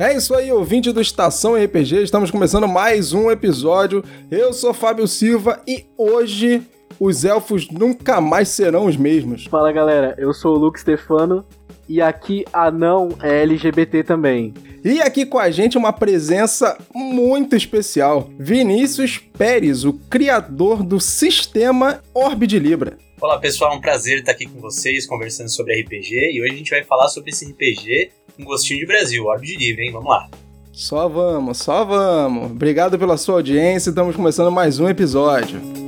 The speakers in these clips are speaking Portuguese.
É isso aí, ouvinte do Estação RPG, estamos começando mais um episódio. Eu sou Fábio Silva e hoje os elfos nunca mais serão os mesmos. Fala galera, eu sou o Luke Stefano e aqui anão é LGBT também. E aqui com a gente uma presença muito especial, Vinícius Pérez, o criador do sistema Orbe de Libra. Olá pessoal, é um prazer estar aqui com vocês conversando sobre RPG e hoje a gente vai falar sobre esse RPG com gostinho de Brasil, Orbe de Livre, hein? Vamos lá. Só vamos, só vamos. Obrigado pela sua audiência, estamos começando mais um episódio.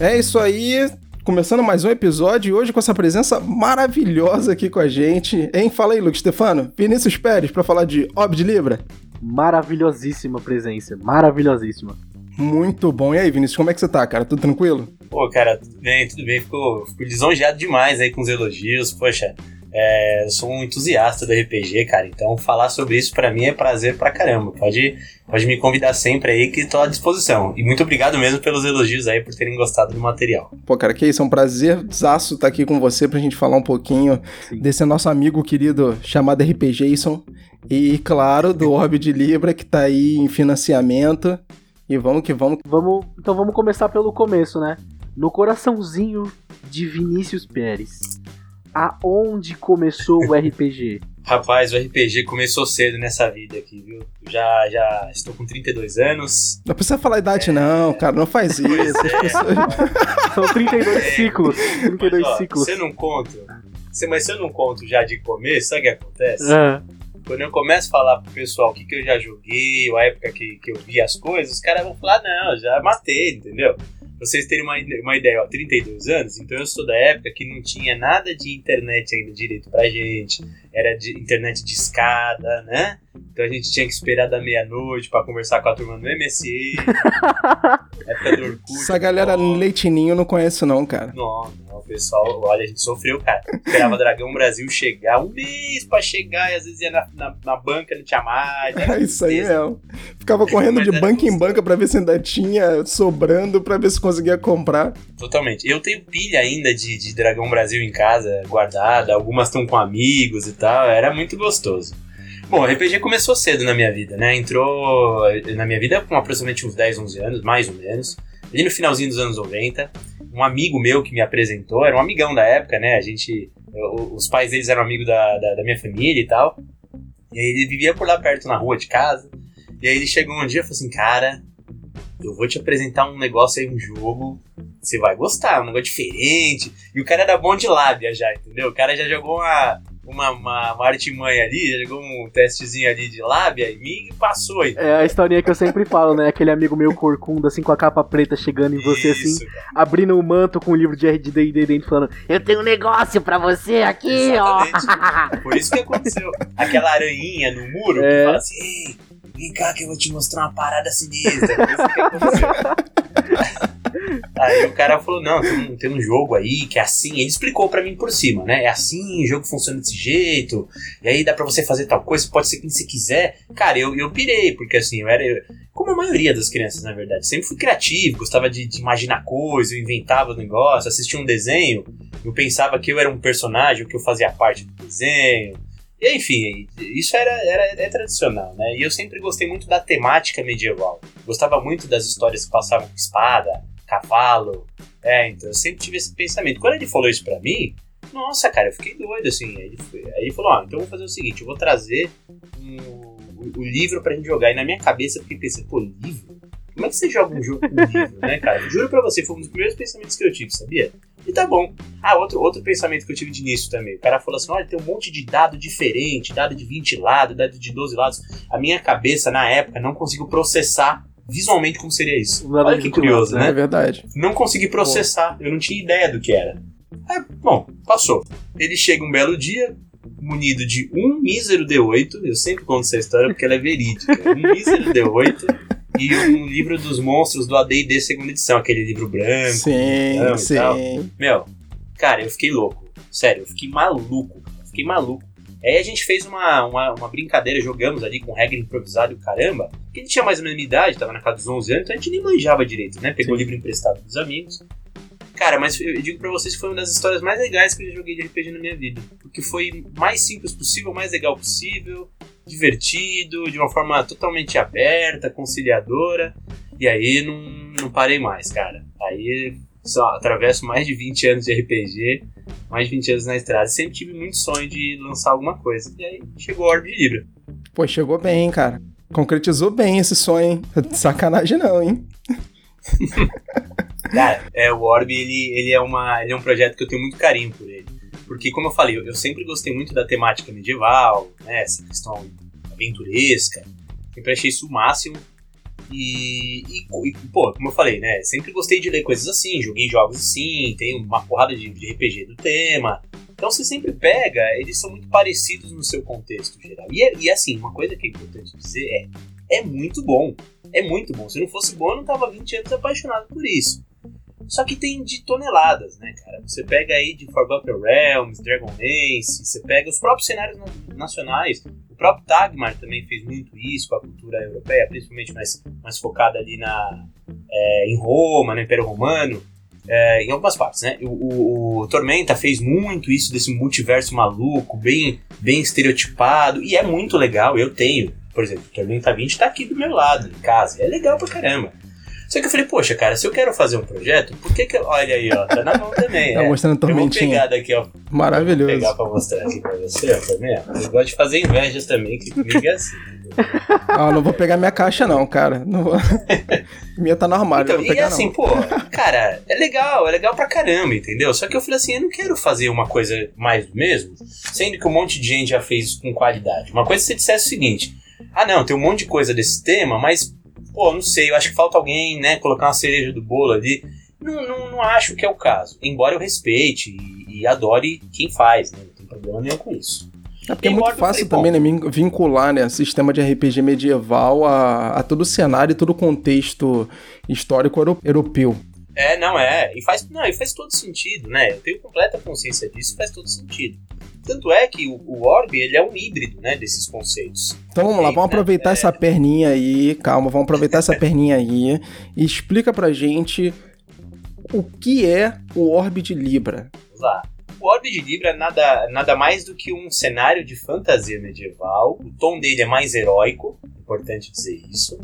É isso aí. Começando mais um episódio e hoje com essa presença maravilhosa aqui com a gente. Hein? Fala aí, Luke Stefano. Vinícius Pérez para falar de Ob de Libra. Maravilhosíssima presença, maravilhosíssima. Muito bom. E aí, Vinícius, como é que você tá, cara? Tudo tranquilo? Pô, cara, tudo bem, tudo bem. Fico, fico lisonjeado demais aí com os elogios. Poxa, é, eu sou um entusiasta do RPG, cara, então falar sobre isso para mim é prazer pra caramba. Pode, pode me convidar sempre aí que tô à disposição. E muito obrigado mesmo pelos elogios aí, por terem gostado do material. Pô, cara, que isso, é um prazerzaço estar aqui com você pra gente falar um pouquinho Sim. desse nosso amigo querido chamado RPGason. E, claro, do Orbe de Libra, que tá aí em financiamento. E vamos que vamos. vamos. Então vamos começar pelo começo, né? No coraçãozinho de Vinícius Pérez aonde começou o RPG? Rapaz, o RPG começou cedo nessa vida aqui, viu? Já, já estou com 32 anos. Não precisa falar idade, é... não, cara, não faz isso. É. São 32 é... ciclos. 32 mas, ó, ciclos. Você não conta. Você, mas se eu não conto já de começo, sabe o que acontece? Uhum. Quando eu começo a falar pro pessoal o que, que eu já joguei, a época que, que eu vi as coisas, os caras vão falar, não, já matei, entendeu? Vocês terem uma, uma ideia, ó, 32 anos, então eu sou da época que não tinha nada de internet ainda direito pra gente. Era de internet de escada, né? Então a gente tinha que esperar da meia-noite para conversar com a turma no MSN. época do Orkut. Essa galera leitinho eu não conheço não, cara. Não, não, o pessoal, olha, a gente sofreu, cara. Esperava Dragão Brasil chegar, um mês pra chegar, e às vezes ia na, na, na banca, não tinha mais. É isso aí mesmo. Ficava correndo de banca em banca pra ver se ainda tinha sobrando, pra ver se conseguia comprar. Totalmente. Eu tenho pilha ainda de, de Dragão Brasil em casa, guardada, algumas estão com amigos e tal, era muito gostoso. Bom, RPG começou cedo na minha vida, né? Entrou na minha vida com aproximadamente uns 10, 11 anos, mais ou menos. Ali no finalzinho dos anos 90. Um amigo meu que me apresentou, era um amigão da época, né? A gente. Eu, os pais deles eram amigos da, da, da, minha família e tal. E aí ele vivia por lá perto na rua de casa. E aí ele chegou um dia e falou assim: Cara, eu vou te apresentar um negócio aí, um jogo. Você vai gostar, um negócio diferente. E o cara era bom de lábia já, entendeu? O cara já jogou uma, uma, uma, uma artimanha ali, já jogou um testezinho ali de lábia em mim e passou aí. É a historinha que eu sempre falo, né? Aquele amigo meio corcunda, assim, com a capa preta chegando em você, assim, Isso, assim, abrindo o um manto com o um livro de RD dentro, falando: Eu tenho um negócio pra você aqui, Exatamente. ó. Por isso que aconteceu. Aquela aranhinha no muro é. que fala assim: Ei, vem cá que eu vou te mostrar uma parada sinistra. Por isso que aconteceu. Aí o cara falou: não, tem um, tem um jogo aí que é assim. Ele explicou para mim por cima, né? É assim, o jogo funciona desse jeito. E aí dá para você fazer tal coisa, pode ser quem você quiser. Cara, eu, eu pirei, porque assim, eu era. Como a maioria das crianças, na verdade. Sempre fui criativo, gostava de, de imaginar coisas, eu inventava negócio, assistia um desenho, eu pensava que eu era um personagem, que eu fazia parte do desenho. E enfim, isso era, era é tradicional, né? E eu sempre gostei muito da temática medieval. Gostava muito das histórias que passavam com espada, cavalo. É, então eu sempre tive esse pensamento. Quando ele falou isso pra mim, nossa, cara, eu fiquei doido, assim. Aí ele, foi, aí ele falou, ó, ah, então eu vou fazer o seguinte, eu vou trazer um, o, o livro pra gente jogar. E na minha cabeça eu fiquei pensando, pô, livro? como é que você joga um jogo com livro, né, cara? Juro pra você, foi um dos primeiros pensamentos que eu tive, sabia? E tá bom. Ah, outro, outro pensamento que eu tive de início também. O cara falou assim: olha, tem um monte de dado diferente, dado de 20 lados, dado de 12 lados. A minha cabeça, na época, não conseguiu processar visualmente como seria isso. Olha que curioso, né? É verdade. Não consegui processar, eu não tinha ideia do que era. É, bom, passou. Ele chega um belo dia, munido de um mísero D8. Eu sempre conto essa história porque ela é verídica. Um mísero D8 e um livro dos monstros do AD&D segunda edição, aquele livro branco. Sim, sim. Meu, cara, eu fiquei louco. Sério, eu fiquei maluco. Fiquei maluco. Aí a gente fez uma, uma, uma, brincadeira, jogamos ali com regra improvisada e o caramba. Porque a gente tinha mais ou menos minha idade, tava na casa dos 11 anos, então a gente nem manjava direito, né? Pegou o livro emprestado dos amigos. Cara, mas eu digo para vocês que foi uma das histórias mais legais que eu já joguei de RPG na minha vida. Porque foi mais simples possível, mais legal possível, divertido, de uma forma totalmente aberta, conciliadora. E aí não, não parei mais, cara. Aí só atravesso mais de 20 anos de RPG, mais de 20 anos na estrada. Sempre tive muito sonho de lançar alguma coisa. E aí chegou a Orbe de Libra. Pô, chegou bem, cara. Concretizou bem esse sonho, hein? Sacanagem não, hein? Cara, é, o Orb, ele, ele, é uma, ele é um projeto que eu tenho muito carinho por ele. Porque, como eu falei, eu, eu sempre gostei muito da temática medieval, né, essa questão aventuresca. Sempre achei isso o máximo. E, e, e, pô, como eu falei, né? Sempre gostei de ler coisas assim, joguei jogos assim, tem uma porrada de, de RPG do tema. Então você sempre pega, eles são muito parecidos no seu contexto geral. E, é, e assim, uma coisa que é importante dizer é: é muito bom. É muito bom. Se não fosse bom, eu não tava 20 anos apaixonado por isso. Só que tem de toneladas, né, cara? Você pega aí de Forgotten Realms, Dragonlance, você pega os próprios cenários nacionais. Próprio Tagmar também fez muito isso com a cultura europeia, principalmente mais, mais focada ali na, é, em Roma, no Império Romano. É, em algumas partes, né? O, o, o, Tormenta fez muito isso desse multiverso maluco, bem, bem estereotipado, e é muito legal. Eu tenho, por exemplo, o Tormenta 20 tá aqui do meu lado, em casa, é legal pra caramba. Só que eu falei, poxa, cara, se eu quero fazer um projeto, por que que. Olha aí, ó, tá na mão também. tá é. mostrando tormentinha. Eu vou pegar daqui, ó. Maravilhoso. Vou pegar pra mostrar aqui pra você, ó, também. Eu gosto de fazer invejas também, que comigo é assim. Ah, não vou pegar minha caixa, não, cara. Não vou... minha tá no armário. Então, não vou pegar, e assim, não. pô, cara, é legal, é legal pra caramba, entendeu? Só que eu falei assim, eu não quero fazer uma coisa mais do mesmo, sendo que um monte de gente já fez isso com qualidade. Uma coisa é se você dissesse o seguinte: ah, não, tem um monte de coisa desse tema, mas pô, não sei, eu acho que falta alguém, né, colocar uma cereja do bolo ali. Não, não, não acho que é o caso. Embora eu respeite e, e adore quem faz, né? Não tem problema nenhum com isso. É porque é muito fácil também né, vincular né, sistema de RPG medieval a, a todo o cenário e todo o contexto histórico europeu. É, não é. E faz, não, e faz todo sentido, né? Eu tenho completa consciência disso, faz todo sentido. Tanto é que o, o Orb ele é um híbrido, né, desses conceitos. Então vamos lá, vamos aproveitar é... essa perninha aí, calma, vamos aproveitar essa perninha aí e explica pra gente o que é o Orb de Libra. Vamos lá. O Orbe de Libra é nada, nada mais do que um cenário de fantasia medieval. O tom dele é mais heróico, importante dizer isso.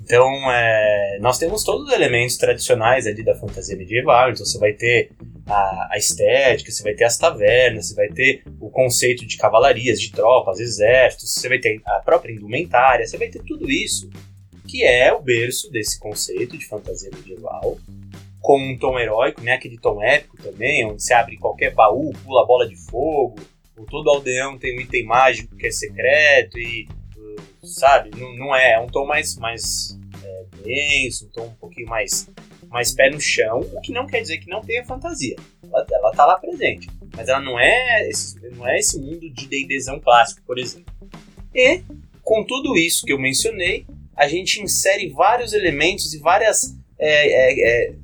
Então, é, nós temos todos os elementos tradicionais ali da fantasia medieval. Então, você vai ter a, a, estética, você vai ter as tavernas, você vai ter o conceito de cavalarias, de tropas, exércitos, você vai ter a própria indumentária, você vai ter tudo isso que é o berço desse conceito de fantasia medieval com um tom heróico, né? Aquele tom épico também, onde você abre qualquer baú, pula a bola de fogo, ou todo aldeão tem um item mágico que é secreto e sabe, não, não é, é um tom mais mais é, denso, um tom um pouquinho mais mais pé no chão, o que não quer dizer que não tenha fantasia. Ela, ela tá lá presente, mas ela não é esse, não é esse mundo de D&Dzão clássico, por exemplo. E com tudo isso que eu mencionei, a gente insere vários elementos e várias é, é, é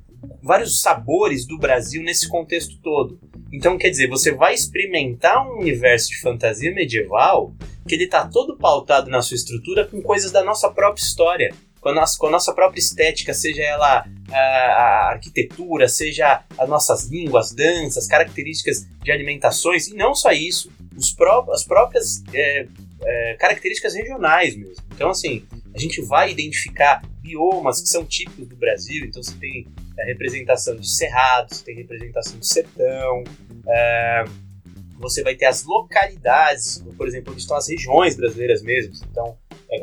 vários sabores do Brasil nesse contexto todo. Então, quer dizer, você vai experimentar um universo de fantasia medieval que ele está todo pautado na sua estrutura com coisas da nossa própria história, com a nossa, com a nossa própria estética, seja ela a, arquitetura, seja as nossas línguas, danças, características de alimentações, e não só isso, pró as próprias é, é, características regionais mesmo. Então, assim, a gente vai identificar biomas que são típicos do Brasil, então você tem a representação de cerrados, você tem representação de sertão, é, você vai ter as localidades, por exemplo, onde estão as regiões brasileiras mesmo, então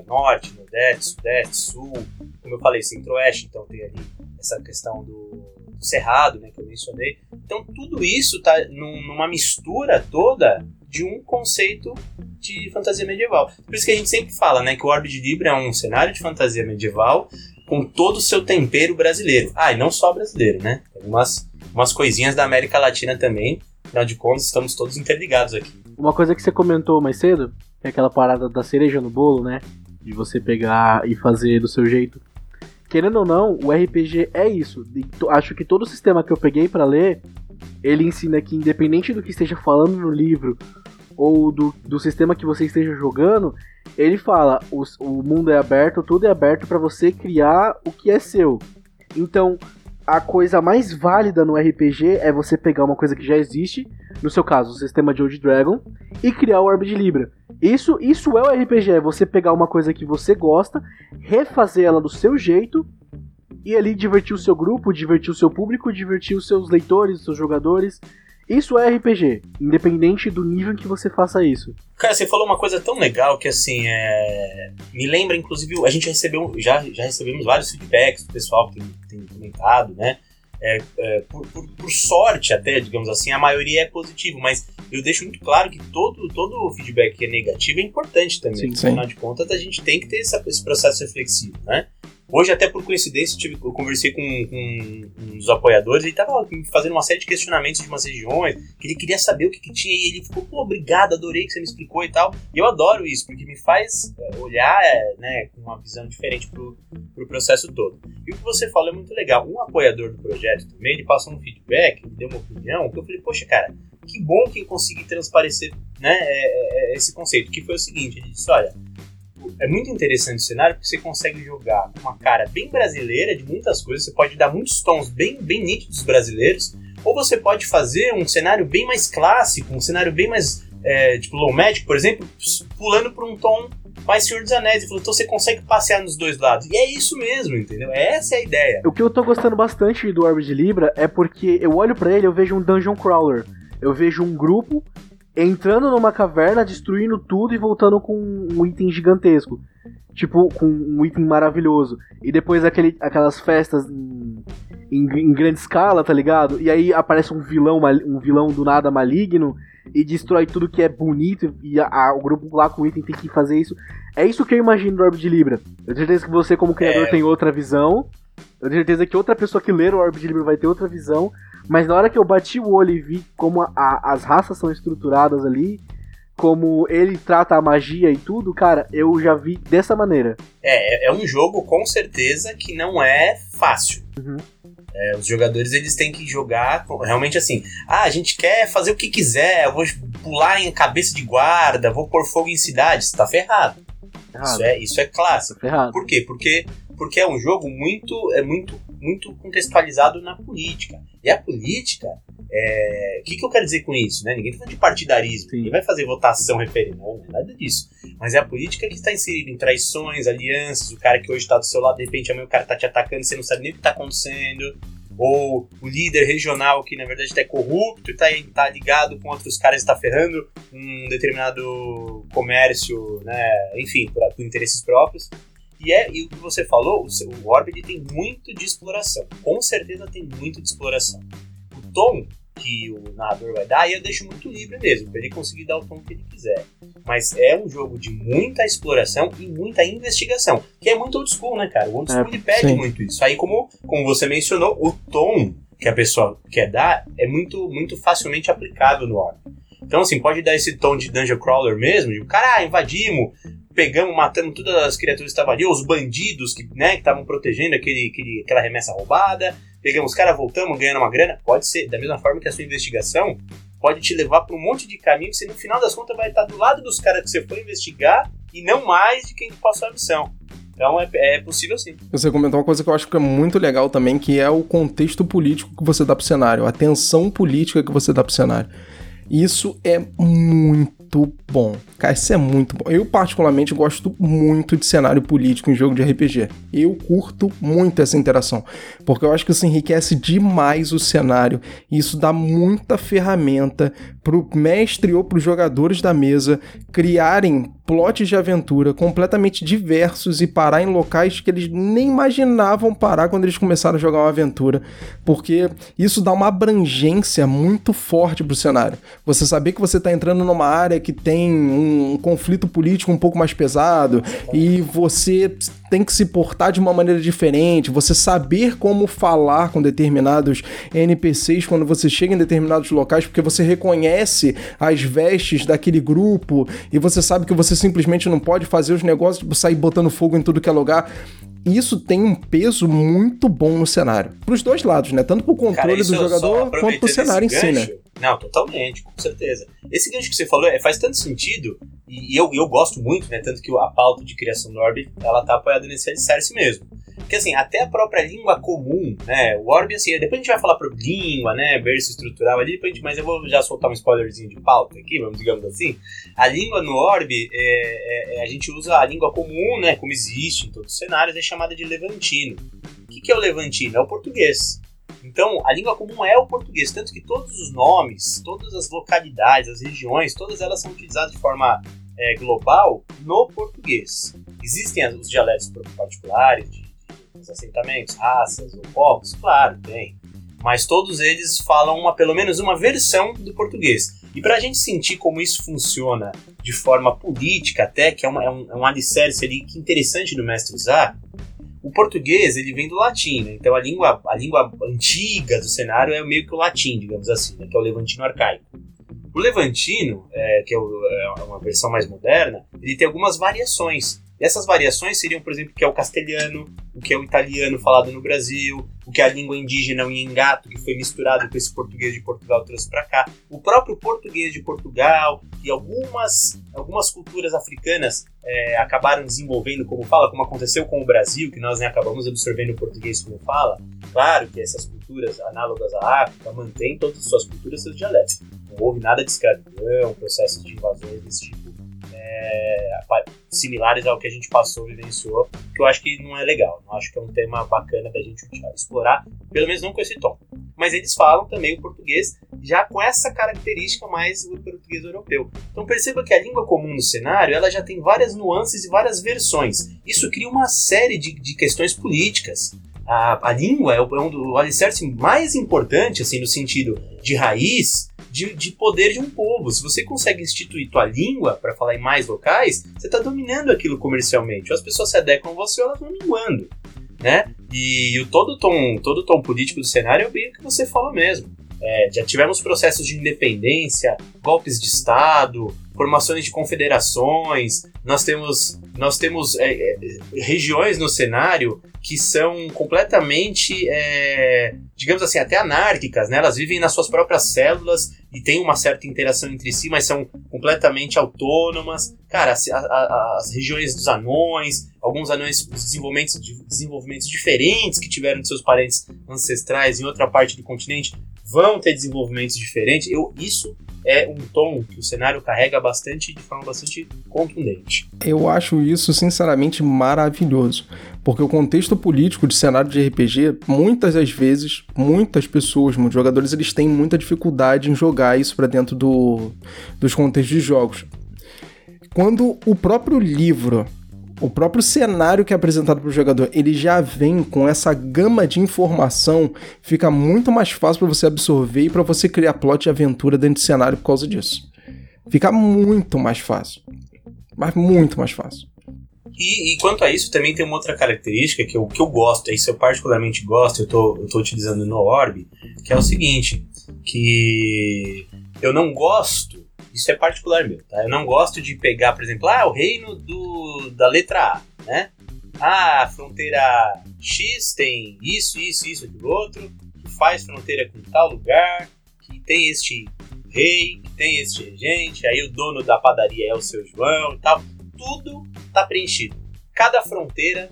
norte, nordeste, sudeste, sul, como eu falei, Centro-Oeste, então tem ali essa questão do, do, Cerrado, né, que eu mencionei. Então tudo isso está num, numa mistura toda de um conceito de fantasia medieval. Por isso que a gente sempre fala, né, que o Orbe de Libra é um cenário de fantasia medieval com todo o seu tempero brasileiro. Ah, e não só brasileiro, né? Tem umas, umas coisinhas da América Latina também. Afinal de contas, estamos todos interligados aqui. Uma coisa que você comentou mais cedo, é aquela parada da cereja no bolo, né? De você pegar e fazer do seu jeito. Querendo ou não, o RPG é isso. Acho que todo o sistema que eu peguei para ler, ele ensina que independente do que esteja falando no livro ou do, do sistema que você esteja jogando, ele fala: o, o mundo é aberto, tudo é aberto para você criar o que é seu. Então, a coisa mais válida no RPG é você pegar uma coisa que já existe, no seu caso, o sistema de Old Dragon, e criar o Orb de Libra. Isso, isso é o RPG, é você pegar uma coisa que você gosta, refazer ela do seu jeito e ali divertir o seu grupo, divertir o seu público, divertir os seus leitores, os seus jogadores isso é RPG, independente do nível em que você faça isso. Cara, você falou uma coisa tão legal que assim, é... me lembra, inclusive, a gente recebeu, já, já recebemos vários feedbacks do pessoal que tem, tem comentado, né? É, é, por, por, por, sorte até, digamos assim, a maioria é positivo, mas eu deixo muito claro que todo, todo feedback que é negativo é importante também. Sim, Afinal de contas, a gente tem que ter essa, esse processo reflexivo, né? Hoje, até por coincidência, tive, eu conversei com, com uns apoiadores e ele estava fazendo uma série de questionamentos de umas regiões, que ele queria saber o que, que tinha, e ele ficou, pô, obrigado, adorei que você me explicou e tal. E eu adoro isso, porque me faz é, olhar né, com uma visão diferente pro, pro processo todo. E o que você falou é muito legal. Um apoiador do projeto também, ele passou um feedback, deu uma opinião, que eu falei, poxa, cara, que bom que eu consegui transparecer né, é, é, esse conceito, que foi o seguinte, ele disse, olha, é muito interessante o cenário porque você consegue jogar uma cara bem brasileira de muitas coisas, você pode dar muitos tons bem, bem nítidos brasileiros, ou você pode fazer um cenário bem mais clássico, um cenário bem mais, é, tipo Low Magic, por exemplo, pulando para um tom mais Senhor dos Anés. Então você consegue passear nos dois lados. E é isso mesmo, entendeu? Essa é a ideia. O que eu tô gostando bastante do Orb de Libra é porque eu olho para ele eu vejo um Dungeon Crawler. Eu vejo um grupo entrando numa caverna, destruindo tudo e voltando com um item gigantesco. Tipo, com um item maravilhoso. E depois aquele, aquelas festas em, em, em, grande escala, tá ligado? E aí aparece um vilão, um vilão do nada maligno e destrói tudo que é bonito. E a, a, o grupo lá com o item tem que fazer isso. É isso que eu imagino do Orb de Libra. Eu tenho certeza que você, como criador, é. tem outra visão. Eu tenho certeza que outra pessoa que ler o Orb de Libra vai ter outra visão. Mas na hora que eu bati o olho e vi como a, a, as raças são estruturadas ali, como ele trata a magia e tudo, cara, eu já vi dessa maneira. É, é, é um jogo com certeza que não é fácil. Uhum. É, os jogadores eles têm que jogar realmente assim. Ah, a gente quer fazer o que quiser, eu vou pular em cabeça de guarda, vou pôr fogo em cidades. Tá ferrado. Isso é, isso é clássico. Tá Por quê? Porque, porque é um jogo muito, é muito, muito contextualizado na política. E a política, é... o que, que eu quero dizer com isso? Né? Ninguém está falando de partidarismo, Sim. ninguém vai fazer votação referenda, não é nada disso. Mas é a política que está inserida em traições, alianças, o cara que hoje está do seu lado, de repente amanhã o cara está te atacando, você não sabe nem o que está acontecendo. Ou o líder regional que na verdade está corrupto e está tá ligado com outros caras e está ferrando um determinado comércio, né? enfim, por, por interesses próprios. E, é, e o que você falou, o, o Orb tem muito de exploração. Com certeza tem muito de exploração. O tom que o narrador vai dar, eu deixo muito livre mesmo, para ele conseguir dar o tom que ele quiser. Mas é um jogo de muita exploração e muita investigação, que é muito old school, né, cara? O old school é, ele pede sim. muito isso. Aí, como, como você mencionou, o tom que a pessoa quer dar é muito, muito facilmente aplicável no Orb. Então, assim, pode dar esse tom de Dungeon Crawler mesmo, de cara, ah, invadimos, pegamos, matamos todas as criaturas que estavam ali, os bandidos que né, estavam protegendo aquele, aquele, aquela remessa roubada, pegamos os caras, voltamos, ganhando uma grana. Pode ser, da mesma forma que a sua investigação pode te levar para um monte de caminho que você, no final das contas, vai estar do lado dos caras que você foi investigar e não mais de quem passou a missão. Então é, é, possível sim. Você comentou uma coisa que eu acho que é muito legal também, que é o contexto político que você dá pro cenário, a tensão política que você dá pro cenário. Isso é muito bom. Cara, isso é muito bom. Eu, particularmente, gosto muito de cenário político em jogo de RPG. Eu curto muito essa interação. Porque eu acho que isso enriquece demais o cenário. E isso dá muita ferramenta pro mestre ou pros jogadores da mesa criarem plots de aventura completamente diversos e parar em locais que eles nem imaginavam parar quando eles começaram a jogar uma aventura, porque isso dá uma abrangência muito forte pro cenário. Você saber que você tá entrando numa área que tem um conflito político um pouco mais pesado e você tem que se portar de uma maneira diferente, você saber como falar com determinados NPCs quando você chega em determinados locais, porque você reconhece as vestes daquele grupo e você sabe que você simplesmente não pode fazer os negócios, tipo, sair botando fogo em tudo que é lugar. Isso tem um peso muito bom no cenário. Pros dois lados, né? Tanto pro controle Cara, do jogador quanto pro cenário em si, né? Não, totalmente, com certeza. Esse gancho que você falou é, faz tanto sentido, e eu, eu gosto muito, né? Tanto que a pauta de criação do Orb, ela tá apoiada nesse alicerce mesmo. Porque assim, até a própria língua comum, né? O Orb, assim, depois a gente vai falar sobre língua, né? Berço estrutural ali, depois gente, mas eu vou já soltar um spoilerzinho de pauta aqui, vamos digamos assim. A língua no Orb, é, é, é, a gente usa a língua comum, né? Como existe em todos os cenários, é chamada de levantino. O que, que é o levantino? É o português. Então, a língua comum é o português, tanto que todos os nomes, todas as localidades, as regiões, todas elas são utilizadas de forma é, global no português. Existem os dialetos particulares de, assentamentos, raças ou povos? Claro, tem. Mas todos eles falam uma, pelo menos uma versão do português. E para a gente sentir como isso funciona de forma política até, que é, uma, é, um, é um alicerce ali que interessante do mestre usar, o português, ele vem do latim, né? Então a língua, a língua antiga do cenário é meio que o latim, digamos assim, né? que é o levantino arcaico. O levantino, é, que é, o, é uma versão mais moderna, ele tem algumas variações. E essas variações seriam, por exemplo, o que é o castelhano, o que é o italiano falado no Brasil, o que é a língua indígena, o engato, que foi misturado com esse português de Portugal trouxe para cá, o próprio português de Portugal e algumas, algumas culturas africanas é, acabaram desenvolvendo como fala, como aconteceu com o Brasil, que nós né, acabamos absorvendo o português como fala. Claro que essas culturas análogas à África mantêm todas as suas culturas, seus dialetos. Não houve nada de escravidão, processos de invasões desse tipo é, similares ao que a gente passou vivenciou, que eu acho que não é legal. Não acho que é um tema bacana da gente explorar, pelo menos não com esse tom. Mas eles falam também o português já com essa característica mais o português europeu. Então perceba que a língua comum no cenário ela já tem várias nuances e várias versões. Isso cria uma série de, de questões políticas. A, a língua é, um do alicerce mais importante, assim, no sentido de raiz, de, de poder de um povo. Se você consegue instituir tua língua para falar em mais locais, você está dominando aquilo comercialmente. Ou as pessoas se adequam a você ou elas vão minguando. Né? E o todo tom, todo tom político do cenário é bem o que você falou mesmo. É, já tivemos processos de independência, golpes de Estado, formações de confederações, nós temos, nós temos é, é, regiões no cenário que são completamente, é, digamos assim, até anárquicas, né? Elas vivem nas suas próprias células e têm uma certa interação entre si, mas são completamente autônomas. Cara, as, as regiões dos anões, alguns anões desenvolvimentos, desenvolvimentos diferentes que tiveram de seus parentes ancestrais em outra parte do continente vão ter desenvolvimentos diferentes. Eu, isso é um tom que o cenário carrega bastante de forma bastante contundente. Eu acho isso sinceramente maravilhoso, porque o contexto político de cenário de RPG, muitas das vezes, muitas pessoas, muitos jogadores, eles têm muita dificuldade em jogar isso para dentro do, dos contextos de jogos. Quando o próprio livro o próprio cenário que é apresentado para o jogador, ele já vem com essa gama de informação, fica muito mais fácil para você absorver e para você criar plot e aventura dentro do cenário por causa disso. Fica muito mais fácil. Mas muito mais fácil. E, e, quanto a isso, também tem uma outra característica que eu, que eu gosto, isso eu particularmente gosto, eu tô, eu tô utilizando no Orb, que é o seguinte, que eu não gosto isso é particular meu, tá? Eu não gosto de pegar, por exemplo, ah, o reino do, da letra A, né? Ah, a fronteira X tem isso, isso, isso, aquilo outro, que faz fronteira com tal lugar, que tem este rei, que tem este regente, aí o dono da padaria é o seu João e tal. Tudo tá preenchido. Cada fronteira,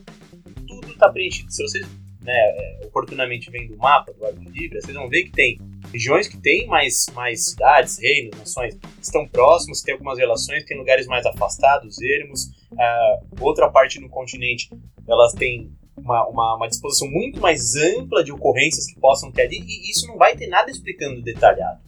tudo tá preenchido. Se vocês né, oportunamente vendo o mapa do de Libra, vocês vão ver que tem regiões que têm mais, mais cidades, reinos, nações que estão próximos, tem algumas relações, tem lugares mais afastados, ermos. Uh, outra parte no continente, elas têm uma, uma, uma, disposição muito mais ampla de ocorrências que possam ter ali, e isso não vai ter nada explicando detalhado.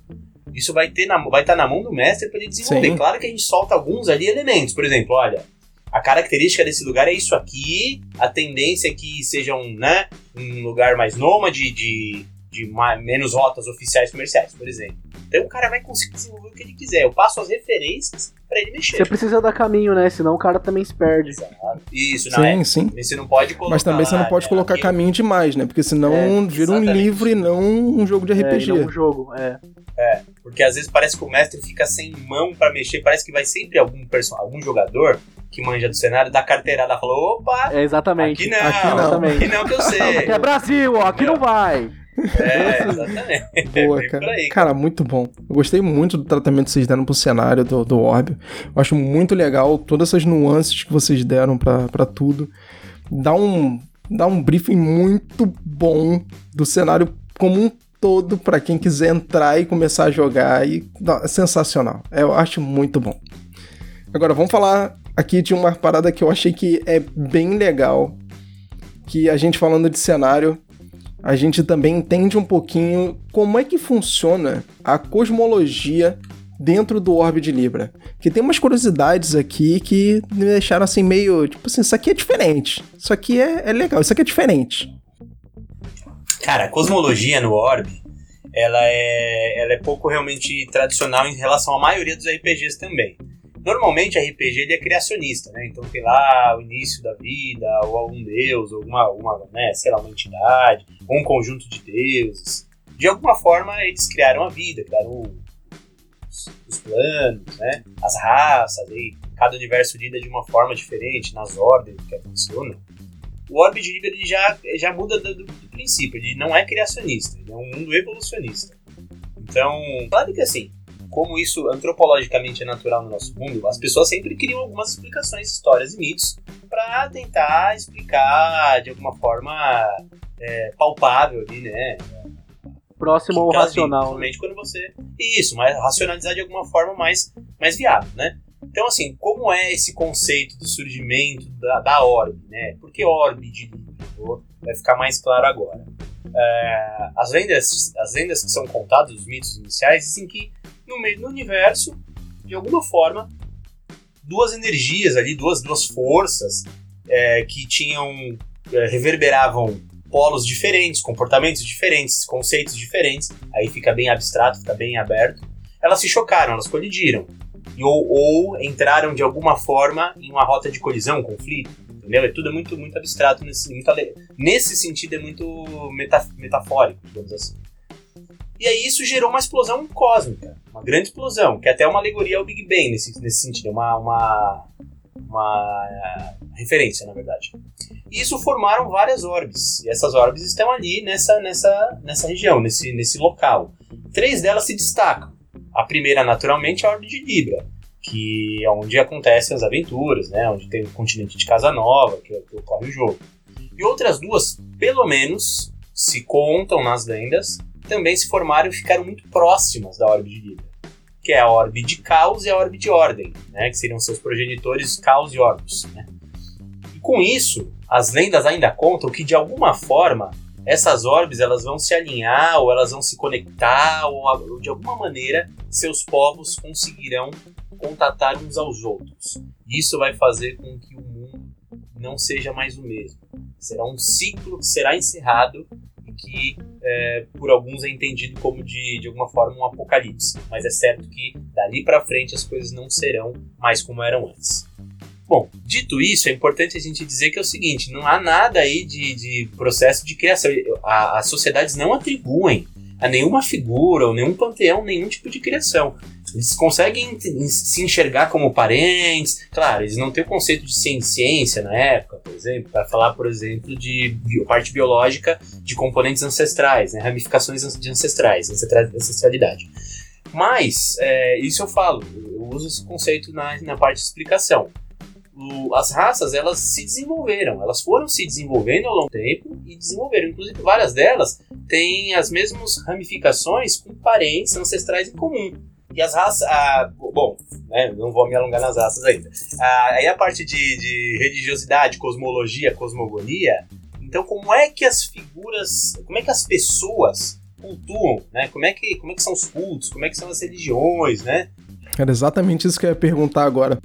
Isso vai ter na, vai estar tá na mão do mestre para ele desenvolver. Sim. Claro que a gente solta alguns ali elementos, por exemplo, olha, a característica desse lugar é isso aqui, a tendência é que seja um, né, um lugar mais nômade, de, de mais, menos rotas oficiais comerciais, por exemplo. Então o cara vai conseguir desenvolver o que ele quiser. Eu passo as referências para ele mexer. Você precisa dar caminho, né? Senão o cara também se perde. Exato. Isso, não sim, é? Sim, Você não pode colocar. Mas também você não pode colocar caminho demais, né? Porque senão é, vira um livro e não um jogo de RPG. É, não um jogo, é. É, porque às vezes parece que o mestre fica sem mão para mexer, parece que vai sempre algum personagem, algum jogador que manja do cenário, dá carteirada, falou, opa! É exatamente. Aqui não, aqui não, aqui não que eu sei. Aqui é Brasil, ó, aqui não vai. É, exatamente. Boa, cara. Aí, cara. muito bom. Eu gostei muito do tratamento que vocês deram pro cenário do, do Orb. Eu acho muito legal todas essas nuances que vocês deram para tudo. Dá um, dá um briefing muito bom do cenário como um todo para quem quiser entrar e começar a jogar. E é sensacional. Eu acho muito bom. Agora, vamos falar aqui de uma parada que eu achei que é bem legal. Que a gente falando de cenário, a gente também entende um pouquinho como é que funciona a cosmologia dentro do Orbe de Libra. Que tem umas curiosidades aqui que me deixaram assim meio, tipo assim, isso aqui é diferente. Isso aqui é, é legal, isso aqui é diferente. Cara, a cosmologia no Orbe, ela é, ela é pouco realmente tradicional em relação à maioria dos RPGs também. Normalmente RPG ele é criacionista, né? Então tem lá o início da vida, ou algum deus, alguma, alguma né, sei lá, uma entidade, ou um conjunto de deuses. De alguma forma eles criaram a vida, criaram os, os planos, né? As raças, aí cada universo lida de uma forma diferente, nas ordens que funciona. O Orbe de Liber ele já, já muda do, do, princípio, ele não é criacionista, ele é um mundo evolucionista. Então, claro que assim, como isso antropologicamente é natural no nosso mundo, as pessoas sempre criam algumas explicações, histórias e mitos para tentar explicar de alguma forma é, palpável ali, né? Próximo ao racional. Principalmente quando você. Isso, mas racionalizar de alguma forma mais, mais viável, né? Então, assim, como é esse conceito do surgimento da, da orbe, né? Por que orbe de livro? Vai ficar mais claro agora. É, as, lendas, as lendas que são contadas, os mitos iniciais, dizem que no meio do universo, de alguma forma, duas energias ali, duas, duas forças é, que tinham. É, reverberavam polos diferentes, comportamentos diferentes, conceitos diferentes, aí fica bem abstrato, fica bem aberto. Elas se chocaram, elas colidiram. E, ou, ou entraram de alguma forma em uma rota de colisão, conflito. Entendeu? É tudo muito, muito abstrato, nesse, muito, nesse sentido é muito metafórico, digamos assim. E aí isso gerou uma explosão cósmica, uma grande explosão, que é até uma alegoria ao Big Bang nesse, nesse sentido, uma, uma, uma referência, na verdade. E isso formaram várias orbes, e essas orbes estão ali nessa, nessa, nessa região, nesse, nesse local. Três delas se destacam. A primeira, naturalmente, é a orbe de Libra, que é onde acontecem as aventuras, né? onde tem o continente de Casa Nova, que, é que ocorre o jogo. E outras duas, pelo menos, se contam nas lendas, também se formaram e ficaram muito próximas da orbe de Libra, que é a orbe de Caos e a orbe de Ordem, né, que seriam seus progenitores Caos e Orbus. Né? E com isso, as lendas ainda contam que de alguma forma essas orbes elas vão se alinhar ou elas vão se conectar ou de alguma maneira seus povos conseguirão contatar uns aos outros. Isso vai fazer com que o mundo não seja mais o mesmo. Será um ciclo que será encerrado que é, por alguns é entendido como de, de alguma forma um apocalipse, mas é certo que dali para frente as coisas não serão mais como eram antes. Bom, dito isso, é importante a gente dizer que é o seguinte: não há nada aí de, de processo de criação. As sociedades não atribuem a nenhuma figura ou nenhum panteão nenhum tipo de criação. Eles conseguem se enxergar como parentes. Claro, eles não têm o conceito de ciência na época, por exemplo, para falar, por exemplo, de parte biológica de componentes ancestrais, né, ramificações de ancestrais, ancestralidade. Mas, é, isso eu falo, eu uso esse conceito na, na parte de explicação. As raças, elas se desenvolveram, elas foram se desenvolvendo ao longo do tempo e desenvolveram. Inclusive, várias delas têm as mesmas ramificações com parentes ancestrais em comum. E as raças. Ah, bom, né, não vou me alongar nas raças ainda. Ah, aí a parte de, de religiosidade, cosmologia, cosmogonia. Então, como é que as figuras. Como é que as pessoas cultuam, né? Como é que, como é que são os cultos, como é que são as religiões, né? Era exatamente isso que eu ia perguntar agora.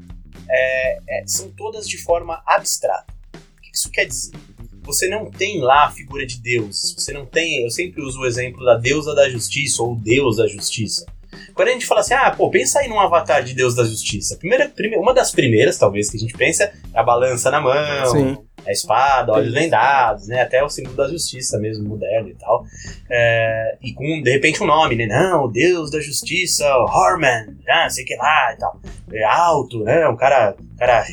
É, é, são todas de forma abstrata. O que isso quer dizer? Você não tem lá a figura de Deus. Você não tem. Eu sempre uso o exemplo da deusa da justiça ou Deus da justiça. Quando a gente fala assim, ah, pô, pensa aí num avatar de Deus da Justiça. Primeira, primeira, uma das primeiras, talvez, que a gente pensa é a balança na mão, Sim. a espada, olhos vendados, né? Até o símbolo da justiça mesmo, moderno e tal. É, e com, de repente, um nome, né? Não, Deus da Justiça, Horman, ah, sei que lá e tal. É alto, né? Um cara, um cara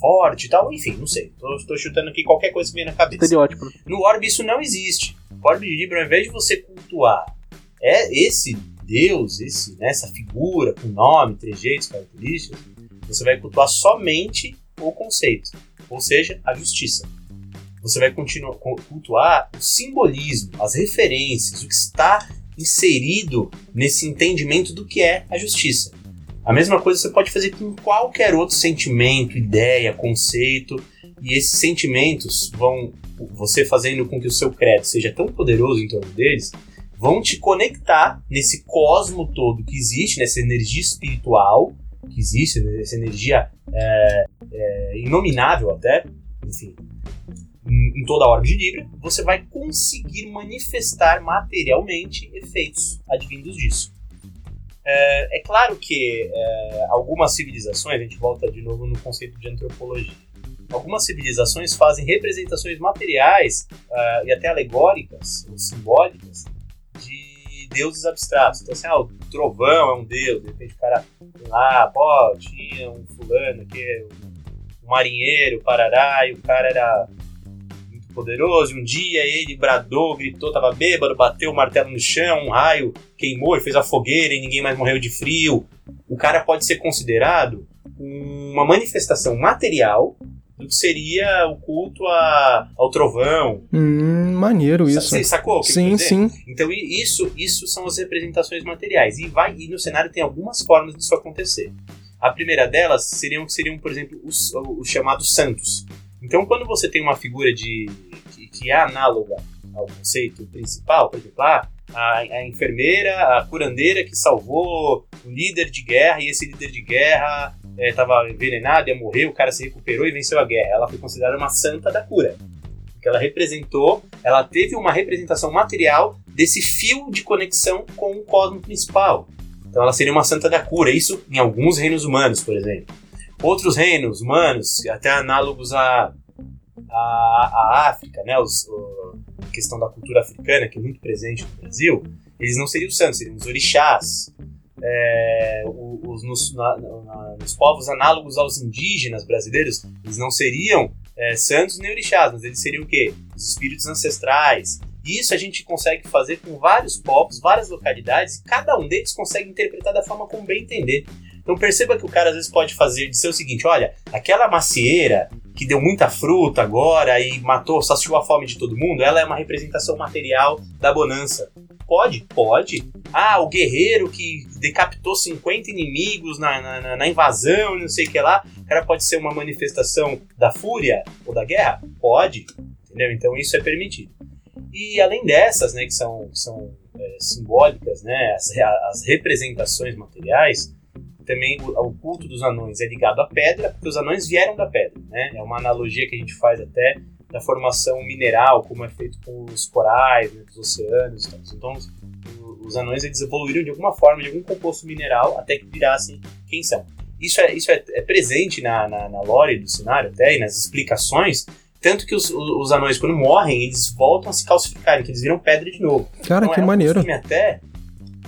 forte e tal, enfim, não sei. Tô, tô, chutando aqui qualquer coisa que vem na cabeça. Estereótipo. Né? No Orb isso não existe. O Orb de Libra, ao invés de você cultuar é esse Deus, esse, né, essa figura com nome, trejeitos, características, você vai cultuar somente o conceito, ou seja, a justiça. Você vai continuar cultuar o simbolismo, as referências, o que está inserido nesse entendimento do que é a justiça. A mesma coisa você pode fazer com qualquer outro sentimento, ideia, conceito, e esses sentimentos vão, você fazendo com que o seu credo seja tão poderoso em torno deles, vão te conectar nesse cosmo todo que existe, nessa energia espiritual que existe, nessa energia é, é, inominável até, enfim, em, toda a órbita de Libra, você vai conseguir manifestar materialmente efeitos advindos disso. É, é claro que é, algumas civilizações, a gente volta de novo no conceito de antropologia, algumas civilizações fazem representações materiais uh, e até alegóricas ou simbólicas deuses abstratos. Então, assim, ah, o trovão é um deus, de repente o cara lá, pô, tinha um fulano que um marinheiro, parará, e o cara era muito poderoso, e um dia ele bradou, gritou, tava bêbado, bateu o martelo no chão, um raio queimou e fez a fogueira e ninguém mais morreu de frio. O cara pode ser considerado uma manifestação material do que seria o culto a, ao trovão. Hum, maneiro isso. Você sacou? sim, sim. Então isso, isso são as representações materiais. E, vai, e no cenário tem algumas formas disso acontecer. A primeira delas seriam, seriam por exemplo, os, os chamados santos. Então, quando você tem uma figura de, que, que é análoga ao conceito principal, por exemplo, ah, a, a, enfermeira, a curandeira que salvou o líder de guerra, e esse líder de guerra estava é, envenenado, ia morrer, o cara se recuperou e venceu a guerra. Ela foi considerada uma santa da cura. Porque ela representou, ela teve uma representação material desse fio de conexão com o cosmos principal. Então ela seria uma santa da cura. Isso em alguns reinos humanos, por exemplo. Outros reinos humanos, até análogos a, a, a África, né? Os, a questão da cultura africana, que é muito presente no Brasil, eles não seriam santos, seriam os orixás é, os, nos, na, na, nos, povos análogos aos indígenas brasileiros, eles não seriam é, santos nem orixás, mas eles seriam o quê? Os espíritos ancestrais. E isso a gente consegue fazer com vários povos, várias localidades, e cada um deles consegue interpretar da forma como bem entender. Então perceba que o cara às vezes pode fazer dizer o seguinte: olha, aquela macieira que deu muita fruta agora e matou, saciou a fome de todo mundo, ela é uma representação material da bonança. Pode, pode. Ah, o guerreiro que decapitou 50 inimigos na, na, na invasão, não sei o que lá, o cara pode ser uma manifestação da fúria ou da guerra? Pode, entendeu? Então isso é permitido. E além dessas, né, que são, são é, simbólicas, né, as, as representações materiais, também o, o, culto dos anões é ligado à pedra, porque os anões vieram da pedra, né? É uma analogia que a gente faz até da formação mineral, como é feito com os corais, né, dos oceanos. Então, os, os anões eles evoluíram de alguma forma, de algum composto mineral, até que virassem quem são. Isso é, isso é, é presente na, na, na lore do cenário até, e nas explicações, tanto que os, os, anões, quando morrem, eles voltam a se calcificarem, que eles viram pedra de novo. Cara, então, que é maneiro. Um até,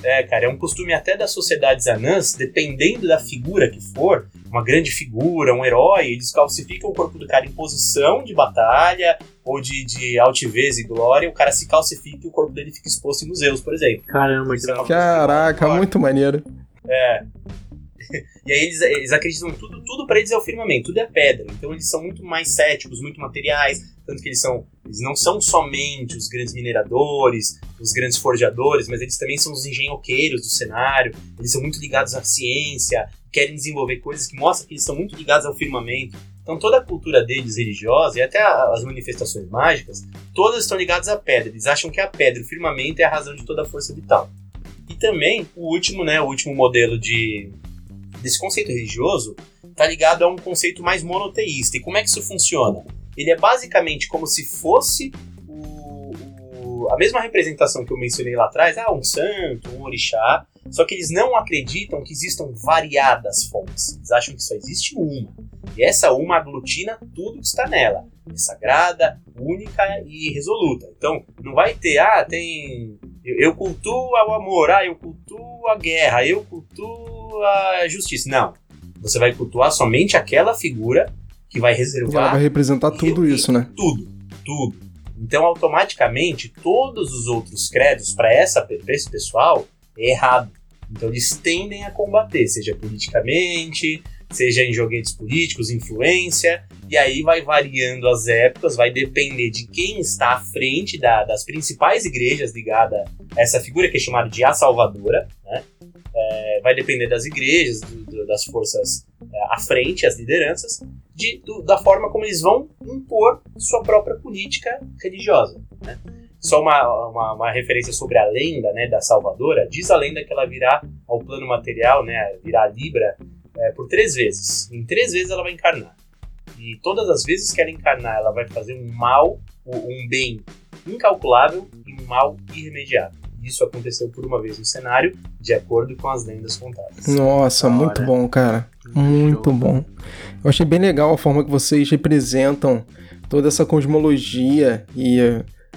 é, cara, é um costume até das sociedades anãs, dependendo da figura que for, uma grande figura, um herói, eles calcificam o corpo do cara em posição de batalha ou de, de altivez e glória, o cara se calcifica e o corpo dele fica exposto em museus, por exemplo. Caramba, que é Caraca, muito maneiro. É. E aí eles, eles acreditam tudo, tudo para eles é o firmamento, tudo é pedra. Então eles são muito mais céticos, muito materiais, tanto que eles são, eles não são somente os grandes mineradores, os grandes forjadores, mas eles também são os engenhoqueiros do cenário. Eles são muito ligados à ciência, querem desenvolver coisas que mostram que eles são muito ligados ao firmamento. Então toda a cultura deles religiosa e até as manifestações mágicas, todas estão ligadas à pedra. Eles acham que a pedra, o firmamento, é a razão de toda a força vital. E também o último, né, o último modelo de desse conceito religioso está ligado a um conceito mais monoteísta. E como é que isso funciona? Ele é basicamente como se fosse o, o, a mesma representação que eu mencionei lá atrás, ah, um santo, um orixá, só que eles não acreditam que existam variadas fontes. Eles acham que só existe uma. E essa uma aglutina tudo que está nela. É sagrada, única e resoluta. Então, não vai ter, ah, tem. Eu cultuo o amor, ah, eu cultuo a guerra, eu cultuo a justiça. Não. Você vai cultuar somente aquela figura que vai reservar. Ela vai representar tudo isso, né? Tudo, tudo. Então, automaticamente, todos os outros credos para esse pessoal é errado. Então eles tendem a combater, seja politicamente, seja em joguetes políticos, influência, e aí vai variando as épocas, vai depender de quem está à frente da, das principais igrejas ligadas a essa figura que é chamada de a Salvadora, né? É, vai depender das igrejas, do, do, das forças é, à frente, as lideranças, de, do, da forma como eles vão impor sua própria política religiosa. Né? Só uma, uma, uma, referência sobre a lenda né, da Salvadora. Diz a lenda que ela virá ao plano material, né, virá a Libra, é, por três vezes. Em três vezes ela vai encarnar. E todas as vezes que ela encarnar, ela vai fazer um mal, um bem incalculável e um mal irremediável. Isso aconteceu por uma vez no cenário, de acordo com as lendas contadas. Nossa, muito bom, cara. Muito bom. Eu achei bem legal a forma que vocês representam toda essa cosmologia e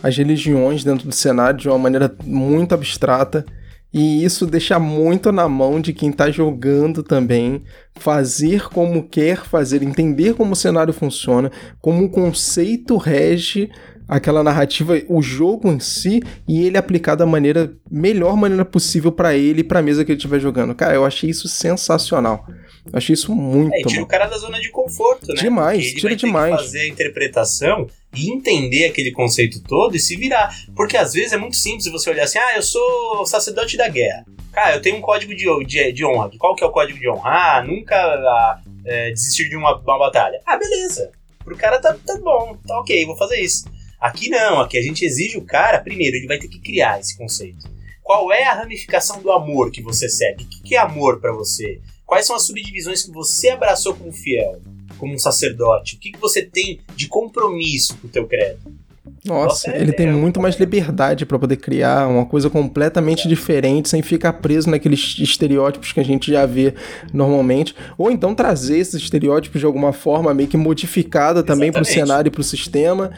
as religiões dentro do cenário de uma maneira muito abstrata. E isso deixa muito na mão de quem está jogando também, fazer como quer fazer, entender como o cenário funciona, como o conceito rege aquela narrativa, o jogo em si, e ele aplicar da maneira melhor maneira possível para ele e para a mesa que ele estiver jogando. Cara, eu achei isso sensacional. Eu achei isso muito. É, tira o cara da zona de conforto, né? Demais, ele tira demais. fazer a interpretação e entender aquele conceito todo e se virar. Porque às vezes é muito simples você olhar assim: ah, eu sou sacerdote da guerra. Cara, eu tenho um código de, de, de honra. Qual que é o código de honra? Ah, nunca ah, é, desistir de uma, uma batalha. Ah, beleza. Pro cara tá, tá bom, tá ok, vou fazer isso. Aqui não, aqui a gente exige o cara, primeiro, ele vai ter que criar esse conceito. Qual é a ramificação do amor que você segue? O que é amor para você? Quais são as subdivisões que você abraçou como fiel, como um sacerdote? O que, que você tem de compromisso com o teu credo? Nossa, Nossa ele é, tem é, muito mais liberdade para poder criar uma coisa completamente diferente, sem ficar preso naqueles estereótipos que a gente já vê normalmente. Ou então trazer esses estereótipos de alguma forma meio que modificada também para o cenário e para o sistema,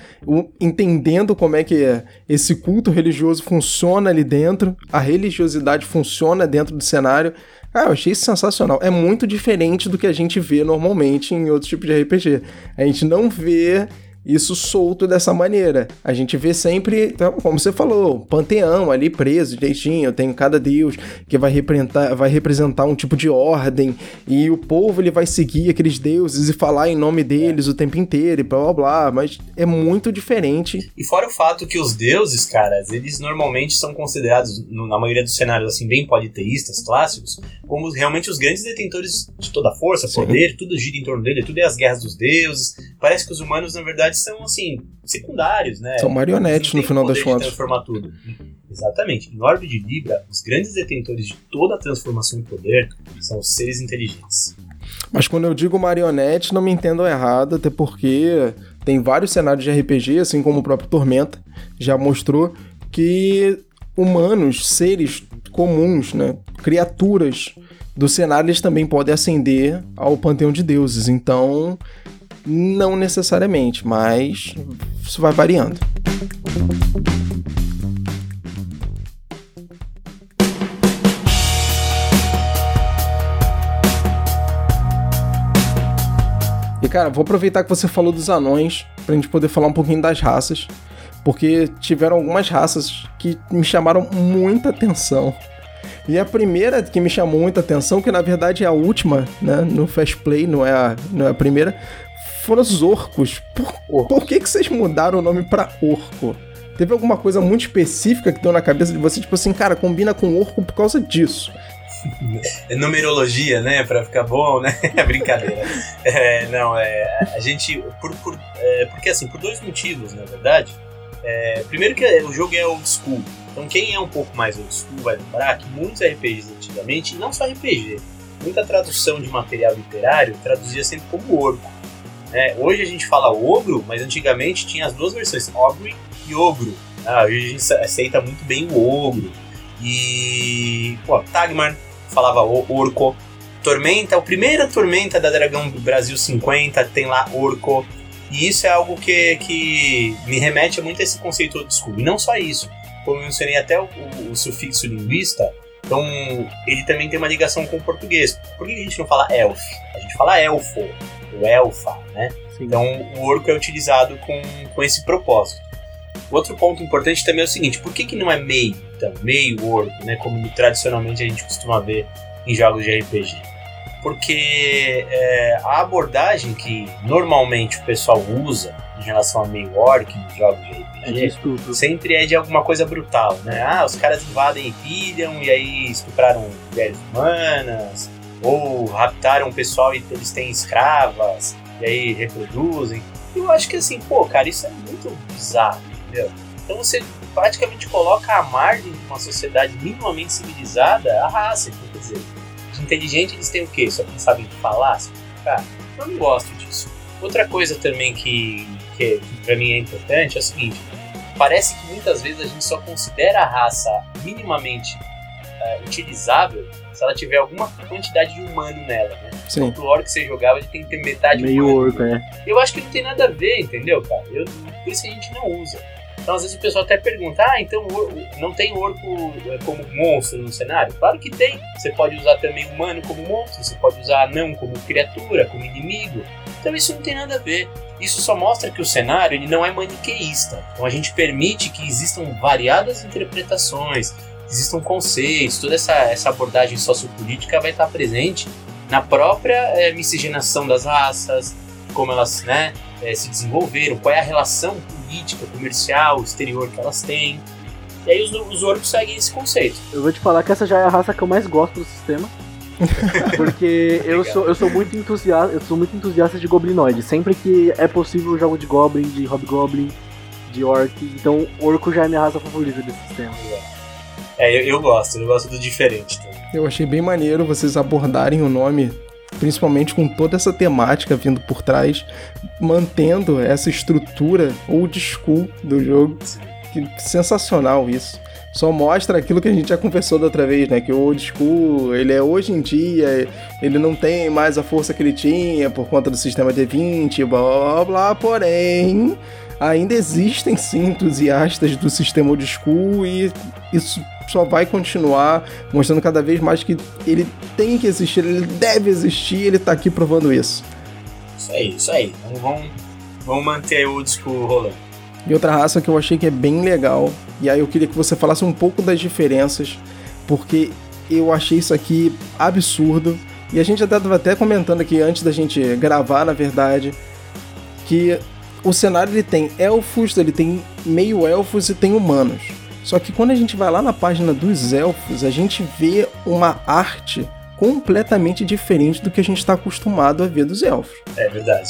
entendendo como é que esse culto religioso funciona ali dentro, a religiosidade funciona dentro do cenário. Ah, eu achei isso sensacional. É muito diferente do que a gente vê normalmente em outros tipos de RPG. A gente não vê isso solto dessa maneira. A gente vê sempre, então, como você falou, panteão ali preso direitinho, tem cada deus que vai representar, vai representar um tipo de ordem, e o povo ele vai seguir aqueles deuses e falar em nome deles o tempo inteiro e blá blá blá, mas é muito diferente. E fora o fato que os deuses, caras, eles normalmente são considerados, na maioria dos cenários assim, bem politeístas, clássicos, como realmente os grandes detentores de toda a força, poder, Sim. tudo gira em torno dele, tudo é as guerras dos deuses. Parece que os humanos, na verdade, verdade são assim secundários, né? São marionetes no final das contas. transformar tudo. Exatamente. Em Orbe de Libra, os grandes detentores de toda a transformação em poder são os seres inteligentes. Mas quando eu digo marionete, não me entendam errado, até porque tem vários cenários de RPG, assim como o próprio Tormenta já mostrou, que humanos, seres comuns, né, criaturas do cenário, eles também podem ascender ao panteão de deuses. Então, não necessariamente, mas isso vai variando. E cara, vou aproveitar que você falou dos anões pra gente poder falar um pouquinho das raças, porque tiveram algumas raças que me chamaram muita atenção. E a primeira que me chamou muita atenção, que na verdade é a última, né, no Fast Play, não é a, não é a primeira, foram os orcos. Por, por que, que vocês mudaram o nome pra orco? Teve alguma coisa muito específica que deu na cabeça de você, tipo assim, cara, combina com orco por causa disso? numerologia, né? Pra ficar bom, né? Brincadeira. É, não, é, a gente. Por, por, é, porque assim, por dois motivos, na verdade. É, primeiro que o jogo é old school. Então quem é um pouco mais old school vai lembrar que muitos RPGs antigamente, não só RPG, muita tradução de material literário traduzia sempre como orco. Né? Hoje a gente fala ogro, mas antigamente tinha as duas versões, ogre e ogro. Ah, hoje a gente aceita muito bem o ogro. E. Pô, Tagmar falava orco. Tormenta, a primeira Tormenta da Dragão do Brasil 50 tem lá orco. E isso é algo que, que me remete muito a esse conceito old school. E não só isso. Como eu mencionei até o, o, o sufixo linguista, então ele também tem uma ligação com o português. Por que a gente não fala elf? A gente fala elfo, ou elfa, né? Sim. Então o orco é utilizado com, com esse propósito. Outro ponto importante também é o seguinte: por que, que não é meio? Então, meio orco, né? Como tradicionalmente a gente costuma ver em jogos de RPG. Porque é, a abordagem que normalmente o pessoal usa em relação a meio orc nos jogos de RPG é sempre é de alguma coisa brutal, né? Ah, os caras invadem e pilham e aí estupraram mulheres humanas, ou raptaram o pessoal e eles têm escravas e aí reproduzem. Eu acho que assim, pô, cara, isso é muito bizarro, entendeu? Então você praticamente coloca à margem de uma sociedade minimamente civilizada a raça. Quer dizer, de inteligente eles têm o quê? Só que sabem falar? Cara, eu não gosto disso. Outra coisa também que, que, para mim é importante é o seguinte: parece que muitas vezes a gente só considera a raça minimamente uh, utilizável se ela tiver alguma quantidade de humano nela, né? Sim. Então, o orc que você jogava, ele tem que ter metade Meio humano. orco, é. Eu acho que não tem nada a ver, entendeu, cara? Eu, por isso que a gente não usa. Então, às vezes o pessoal até pergunta: ah, então não tem orco eh, como monstro no cenário? Claro que tem. Você pode usar também humano como monstro, você pode usar anão como criatura, como inimigo. Então, isso não tem nada a ver. Isso só mostra que o cenário ele não é maniqueísta. Então, a gente permite que existam variadas interpretações, existam conceitos, toda essa, essa abordagem sociopolítica vai estar presente na própria é, miscigenação das raças, como elas né, é, se desenvolveram, qual é a relação política, comercial, exterior que elas têm. E aí os, os orcos seguem esse conceito. Eu vou te falar que essa já é a raça que eu mais gosto do sistema. Porque eu sou, eu sou muito entusiasta, eu sou muito entusiasta de goblinoide. Sempre que é possível eu jogo de goblin, de hobgoblin, de orc. Então orco já é minha raça favorita desse sistema. É, eu, eu gosto, eu gosto do diferente também. Eu achei bem maneiro vocês abordarem o nome principalmente com toda essa temática vindo por trás, mantendo essa estrutura old school do jogo. Que sensacional isso. Só mostra aquilo que a gente já conversou da outra vez, né? Que o old school, ele é hoje em dia, ele não tem mais a força que ele tinha por conta do sistema D20, blá blá blá, porém, ainda existem sim entusiastas do sistema old school e isso só vai continuar mostrando cada vez mais que ele tem que existir, ele deve existir, ele tá aqui provando isso. Isso aí, isso aí. Então vamos, vamos manter o school rolando. E outra raça que eu achei que é bem legal, e aí eu queria que você falasse um pouco das diferenças, porque eu achei isso aqui absurdo. E a gente até estava até comentando aqui antes da gente gravar, na verdade, que o cenário ele tem elfos, ele tem meio elfos e tem humanos. Só que quando a gente vai lá na página dos elfos, a gente vê uma arte completamente diferente do que a gente está acostumado a ver dos elfos. É verdade.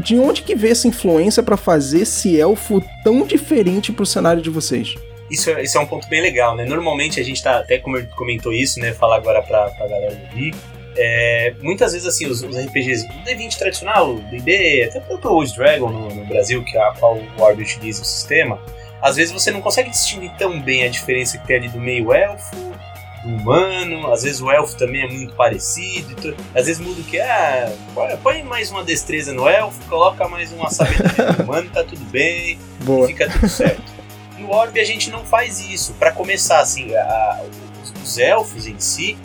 De onde que veio essa influência para fazer esse elfo tão diferente pro cenário de vocês? Isso, é, isso é um ponto bem legal, né? Normalmente a gente tá, até como comentou isso, né? Falar agora pra, pra galera ouvir. É, muitas vezes, assim, os, os RPGs, o D20 tradicional, o D&D, até o Old Dragon no, no Brasil, que é a qual o Ward utiliza o sistema, às vezes você não consegue distinguir tão bem a diferença que tem ali do meio elfo, do humano, às vezes o elfo também é muito parecido, às vezes muda o que é, ah, põe mais uma destreza no elfo, coloca mais uma sabedoria no humano, tá tudo bem, fica tudo certo. No Orb a gente não faz isso. Para começar, assim, a, os, os elfos em si,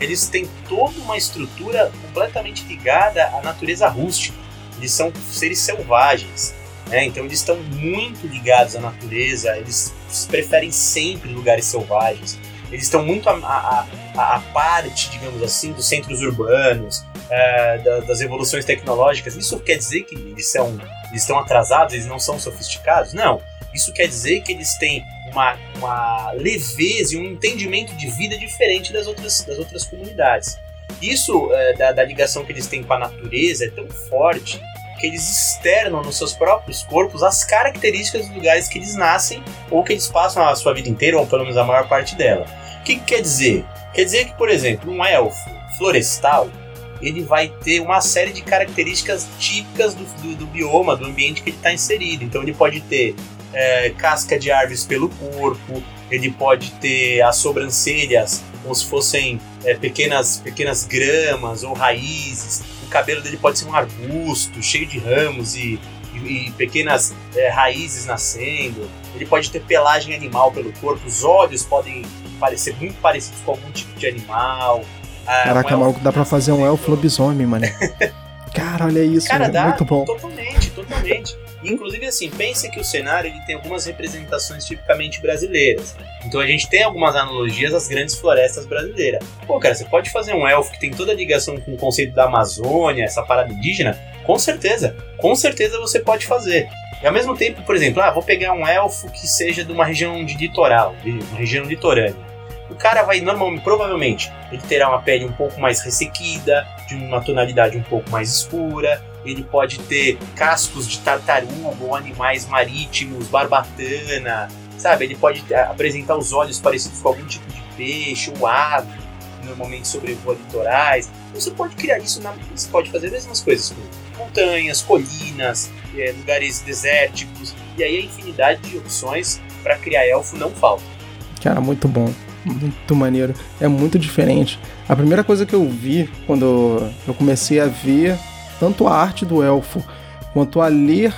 eles têm toda uma estrutura completamente ligada à natureza rústica. Eles são seres selvagens. Né? Então eles estão muito ligados à natureza, eles preferem sempre lugares selvagens. Eles estão muito a parte, digamos assim, dos centros urbanos, é, da, das evoluções tecnológicas. Isso quer dizer que eles, são, eles estão atrasados, eles não são sofisticados? Não. Isso quer dizer que eles têm uma, uma leveza e um entendimento de vida diferente das outras, das outras comunidades. Isso é, da, da ligação que eles têm com a natureza é tão forte que eles externam nos seus próprios corpos as características dos lugares que eles nascem ou que eles passam a sua vida inteira, ou pelo menos a maior parte dela. O que, que quer dizer? Quer dizer que, por exemplo, um elfo florestal ele vai ter uma série de características típicas do, do, do bioma, do ambiente que ele está inserido. Então ele pode ter é, casca de árvores pelo corpo, ele pode ter as sobrancelhas como se fossem é, pequenas, pequenas gramas ou raízes. O cabelo dele pode ser um arbusto cheio de ramos e, e, e pequenas é, raízes nascendo. Ele pode ter pelagem animal pelo corpo. Os olhos podem parecer muito parecidos com algum tipo de animal. Ah, Caraca, um maluco, dá pra fazer um elfo lobisomem, mano. Cara, olha isso, Cara, dá, muito bom. Totalmente, totalmente. Inclusive, assim, pense que o cenário ele tem algumas representações tipicamente brasileiras. Então a gente tem algumas analogias às grandes florestas brasileiras. Pô, cara, você pode fazer um elfo que tem toda a ligação com o conceito da Amazônia, essa parada indígena? Com certeza, com certeza você pode fazer. E ao mesmo tempo, por exemplo, ah, vou pegar um elfo que seja de uma região de litoral, de uma região litorânea. O cara vai normalmente, provavelmente, ele terá uma pele um pouco mais ressequida, de uma tonalidade um pouco mais escura, ele pode ter cascos de tartaruga ou animais marítimos, barbatana, sabe? Ele pode apresentar os olhos parecidos com algum tipo de peixe ou ave, normalmente sobrevoa litorais. Você pode criar isso, na, você pode fazer as mesmas coisas com montanhas, colinas, é, lugares desérticos, e aí a infinidade de opções para criar elfo não falta. Cara, muito bom. Muito maneiro. É muito diferente. A primeira coisa que eu vi quando eu comecei a ver tanto a arte do elfo quanto a ler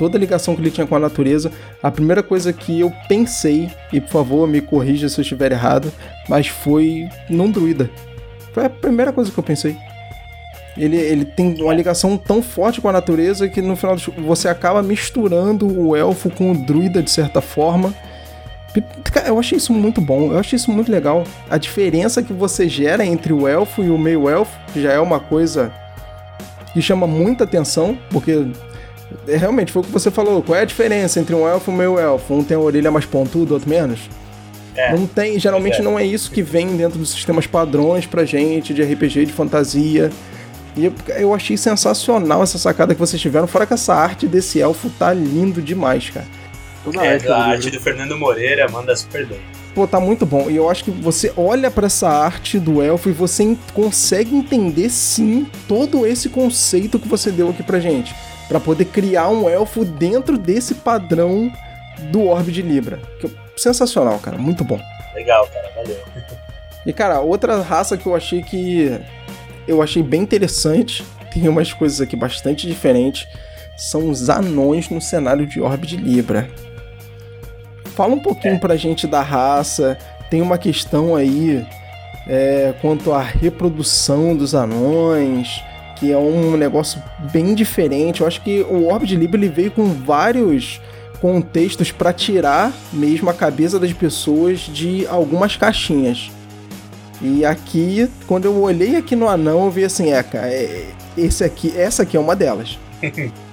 toda a ligação que ele tinha com a natureza, a primeira coisa que eu pensei, e por favor me corrija se eu estiver errado, mas foi num druida. Foi a primeira coisa que eu pensei. Ele, ele tem uma ligação tão forte com a natureza que no final você acaba misturando o elfo com o druida de certa forma. Eu achei isso muito bom, eu achei isso muito legal. A diferença que você gera entre o elfo e o meio-elfo já é uma coisa que chama muita atenção, porque é, realmente foi o que você falou. Qual é a diferença entre um elfo e um meio elfo? Um tem a orelha mais pontuda, outro menos? É. Não tem, geralmente é. não é isso que vem dentro dos sistemas padrões pra gente, de RPG, de fantasia. E eu, eu achei sensacional essa sacada que vocês tiveram, fora que essa arte desse elfo tá lindo demais, cara. Toda é, a arte do Fernando Moreira manda super bem. Pô, tá muito bom. E eu acho que você olha para essa arte do elfo e você consegue entender sim todo esse conceito que você deu aqui pra gente. para poder criar um elfo dentro desse padrão do Orbe de Libra. Que, sensacional, cara. Muito bom. Legal, cara. Valeu. E, cara, outra raça que eu achei que. Eu achei bem interessante. Tem umas coisas aqui bastante diferentes. São os anões no cenário de Orbe de Libra. Fala um pouquinho é. pra gente da raça. Tem uma questão aí é, quanto à reprodução dos anões, que é um negócio bem diferente. Eu acho que o Orb de Libra ele veio com vários contextos para tirar mesmo a cabeça das pessoas de algumas caixinhas. E aqui, quando eu olhei aqui no anão, eu vi assim, é, cara, é, esse aqui, essa aqui é uma delas.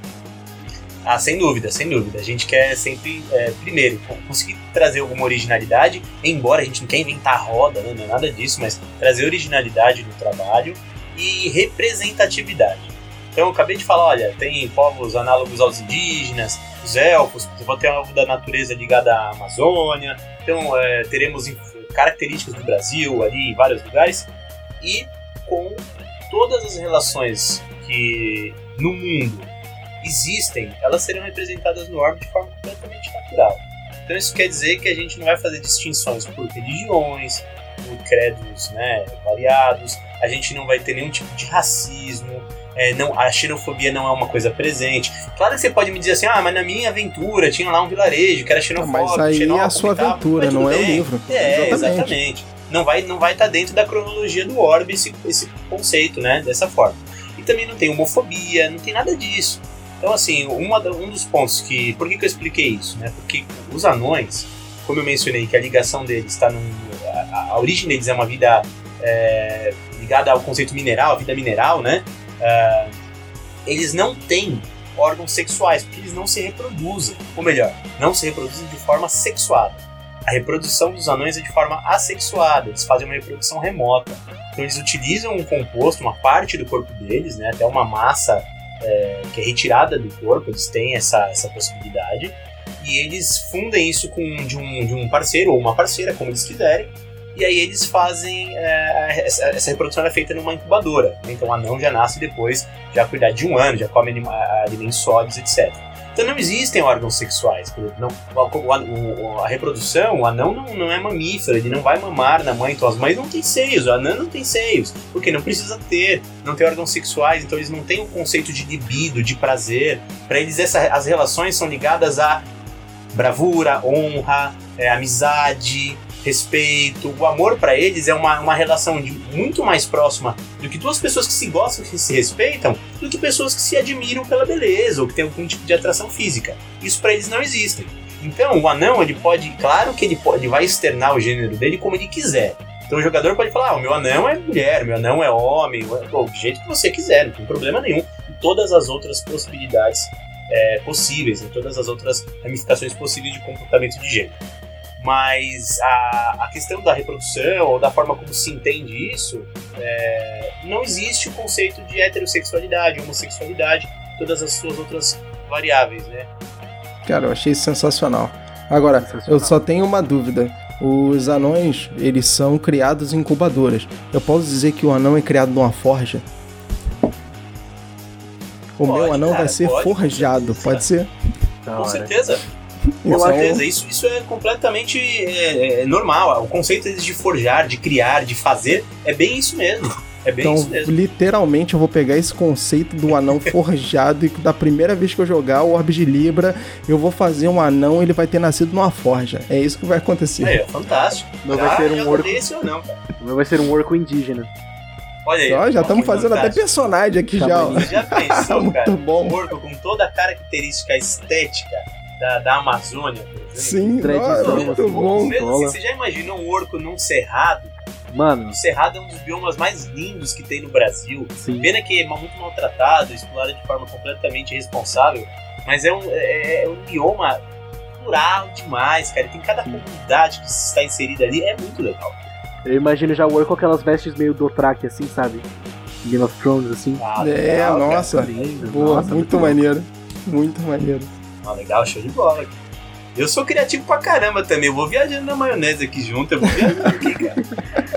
Ah, sem dúvida, sem dúvida. A gente quer sempre, é, primeiro, conseguir trazer alguma originalidade, embora a gente não quer inventar roda, né, não é nada disso, mas trazer originalidade no trabalho e representatividade. Então, eu acabei de falar, olha, tem povos análogos aos indígenas, os elfos, vão ter algo da natureza ligada à Amazônia, então é, teremos características do Brasil ali em vários lugares, e com todas as relações que no mundo existem, elas serão representadas no orbe de forma completamente natural. Então isso quer dizer que a gente não vai fazer distinções por religiões, por credos né, variados, a gente não vai ter nenhum tipo de racismo, é, não, a xenofobia não é uma coisa presente. Claro que você pode me dizer assim, ah, mas na minha aventura tinha lá um vilarejo que era xenofóbico. Mas aí é a sua aventura, não é o livro. É, exatamente. exatamente. Não vai, não vai estar tá dentro da cronologia do orbe esse, esse conceito, né, dessa forma. E também não tem homofobia, não tem nada disso. Então, assim, uma, um dos pontos que. Por que, que eu expliquei isso? Né? Porque os anões, como eu mencionei, que a ligação deles está num. A, a, origem deles é uma vida é, ligada ao conceito mineral, vida mineral, né? Uh, eles não têm órgãos sexuais, porque eles não se reproduzem. Ou melhor, não se reproduzem de forma sexuada. A reprodução dos anões é de forma assexuada, eles fazem uma reprodução remota. Então eles utilizam um composto, uma parte do corpo deles, né, até uma massa é, que é retirada do corpo, eles têm essa, essa possibilidade, e eles fundem isso com de um, de um parceiro ou uma parceira, como eles quiserem, e aí eles fazem é, essa, essa, reprodução é feita numa incubadora. Né? Então o anão já nasce depois, já cuidar de um ano, já come alimentos sólidos, etc. Então não existem órgãos sexuais. Não, a, a, reprodução, o anão não, não é mamífero, ele não vai mamar na mãe, então as mães não têm seios, o anão não tem seios, porque não precisa ter, não tem órgãos sexuais, então eles não têm o conceito de libido, de prazer. Para eles essa, as relações são ligadas a bravura, honra, é, amizade, respeito. O amor para eles é uma, uma relação de, muito mais próxima do que duas pessoas que se gostam, que se respeitam, do que pessoas que se admiram pela beleza ou que têm algum tipo de atração física. Isso para eles não existe. Então, o anão, ele pode, claro que ele pode, ele vai externar o gênero dele como ele quiser. Então o jogador pode falar, ah, o meu anão é mulher, o meu anão é homem, pô, do jeito que você quiser, não tem problema nenhum. E todas as outras possibilidades é, possíveis, em todas as outras ramificações possíveis de comportamento de gênero. Mas a, a questão da reprodução, ou da forma como se entende isso, é, não existe o conceito de heterossexualidade, homossexualidade, todas as suas outras variáveis, né? Cara, eu achei sensacional. Agora, sensacional. eu só tenho uma dúvida. Os anões, eles são criados em incubadoras. Eu posso dizer que o anão é criado numa forja? O pode, meu anão cara, vai ser pode, forjado, pode ser? Com certeza. Com certeza, isso, isso é completamente é, é, normal. O conceito de forjar, de criar, de fazer, é bem isso mesmo. É bem então, isso mesmo. literalmente, eu vou pegar esse conceito do anão forjado e da primeira vez que eu jogar o Orbe de Libra, eu vou fazer um anão e ele vai ter nascido numa forja. É isso que vai acontecer. É, fantástico. Não vai ser um orco. Não, Não vai ser um orco indígena. Olha aí. Ó, já estamos fazendo até personagem aqui já. Já pensou, Muito cara? Bom. Um orco com toda a característica estética da, da Amazônia, por exemplo. Sim, nossa, muito bom. Mesmo assim, você já imaginou um orco num cerrado? Mano. O Cerrado é um dos biomas mais lindos que tem no Brasil. Sim. Pena que é muito maltratado, explorado de forma completamente irresponsável. Mas é um, é, é um bioma plural demais, cara. tem cada comunidade que está inserida ali. É muito legal. Eu imagino já o Orc com aquelas vestes meio Dothraki, assim, sabe? Game of Thrones, assim. Ah, é, legal, nossa. Lindo, Boa, nossa, muito, muito maneiro. Muito maneiro. Legal, show de bola. Eu sou criativo pra caramba também. Eu vou viajando na maionese aqui junto. Eu vou viajando aqui, cara.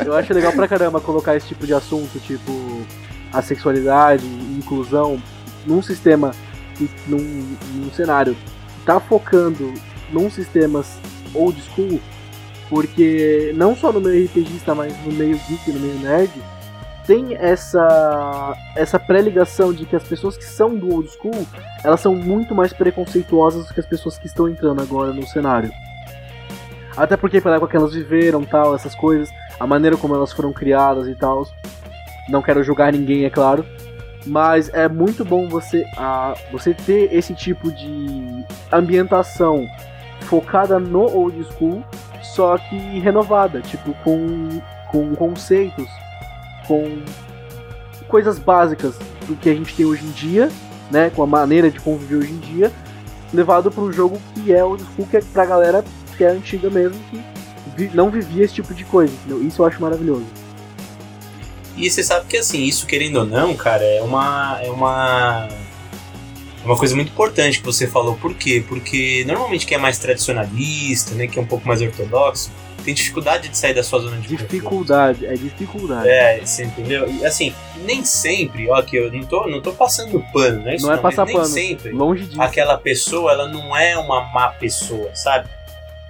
Eu acho legal pra caramba colocar esse tipo de assunto, tipo a sexualidade, inclusão, num sistema, num, num cenário tá focando num sistemas old school, porque não só no meio RPGista, mas no meio geek, no meio nerd, tem essa essa pré-ligação de que as pessoas que são do old school, elas são muito mais preconceituosas do que as pessoas que estão entrando agora no cenário. Até porque pela época que elas viveram, tal, essas coisas, a maneira como elas foram criadas e tal. Não quero julgar ninguém, é claro, mas é muito bom você a, você ter esse tipo de ambientação focada no old school, só que renovada, tipo com com conceitos com coisas básicas do que a gente tem hoje em dia, né, com a maneira de conviver hoje em dia, levado para um jogo que é o school, que é pra galera que é antiga mesmo, que vi, não vivia esse tipo de coisa, entendeu? Isso eu acho maravilhoso. E você sabe que assim, isso querendo ou não, cara, é uma é uma é uma coisa muito importante que você falou. Por quê? Porque normalmente quem é mais tradicionalista, né, que é um pouco mais ortodoxo, tem dificuldade de sair da sua zona de Dificuldade, conforto. é dificuldade. É, você entendeu? E assim, nem sempre, ó, que eu não tô, não tô passando pano, né? Isso não, é passar nem pano. sempre. Longe disso. Aquela pessoa, ela não é uma má pessoa, sabe?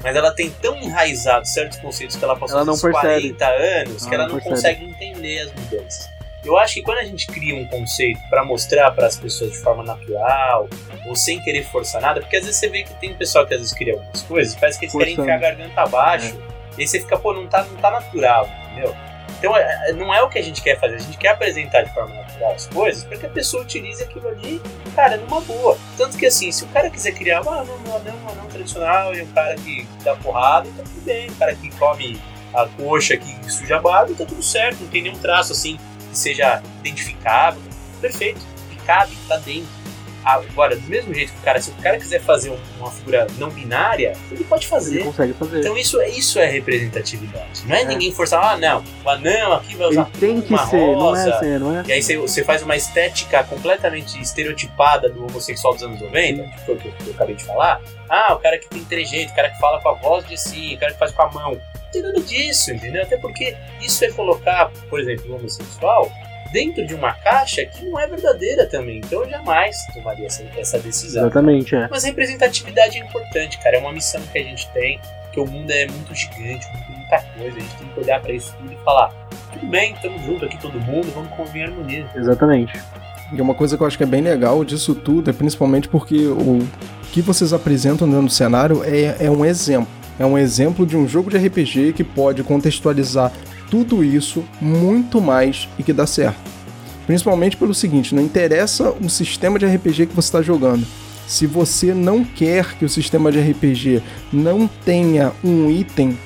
Mas ela tem tão enraizado certos conceitos que ela passou ela não 40 anos ela que ela não, não consegue entender as mudanças. Eu acho que quando a gente cria um conceito para mostrar para as pessoas de forma natural ou sem querer forçar nada, porque às vezes você vê que tem um pessoal que às vezes cria algumas coisas, parece que eles Forçando. querem enfiar a garganta abaixo. É e aí você fica, pô, não tá, não tá natural, entendeu? Então é, é, não é o que a gente quer fazer, a gente quer apresentar de forma natural as coisas para que a pessoa utilize aquilo ali, cara, numa boa. Tanto que assim, se o cara quiser criar ah, não, não, não, um anão tradicional e um cara que dá porrada, tá tudo bem. O cara que come a coxa, que suja a barba, tá tudo certo, não tem nenhum traço assim que seja identificável. Perfeito, que cabe, tá dentro. Agora, do mesmo jeito que o cara, se o cara quiser fazer uma figura não binária, ele pode fazer. Ele consegue fazer. Então isso, é, isso é representatividade. Não é, é. ninguém forçar, ah, não, o anão aqui vai usar ele tem que ser, rosa. não é assim, não é? E aí você, você faz uma estética completamente estereotipada do homossexual dos anos 90, que foi o que eu, que eu acabei de falar. Ah, o cara que tem trejeito, o cara que fala com a voz de si, o cara que faz com a mão. Não tem nada disso, entendeu? Até porque isso é colocar, por exemplo, o homossexual dentro de uma caixa que não é verdadeira também. Então eu jamais tomaria essa, essa decisão. Exatamente, é. Mas representatividade é importante, cara. É uma missão que a gente tem, que o mundo é muito gigante, muito, muita coisa. A gente tem que olhar para isso tudo e falar: tudo bem, estamos juntos aqui todo mundo, vamos conviver em harmonia. Exatamente. E uma coisa que eu acho que é bem legal disso tudo é principalmente porque o que vocês apresentam dentro do cenário é, é um exemplo. É um exemplo de um jogo de RPG que pode contextualizar tudo isso muito mais e que dá certo. Principalmente pelo seguinte: não interessa o sistema de RPG que você está jogando. Se você não quer que o sistema de RPG não tenha um item,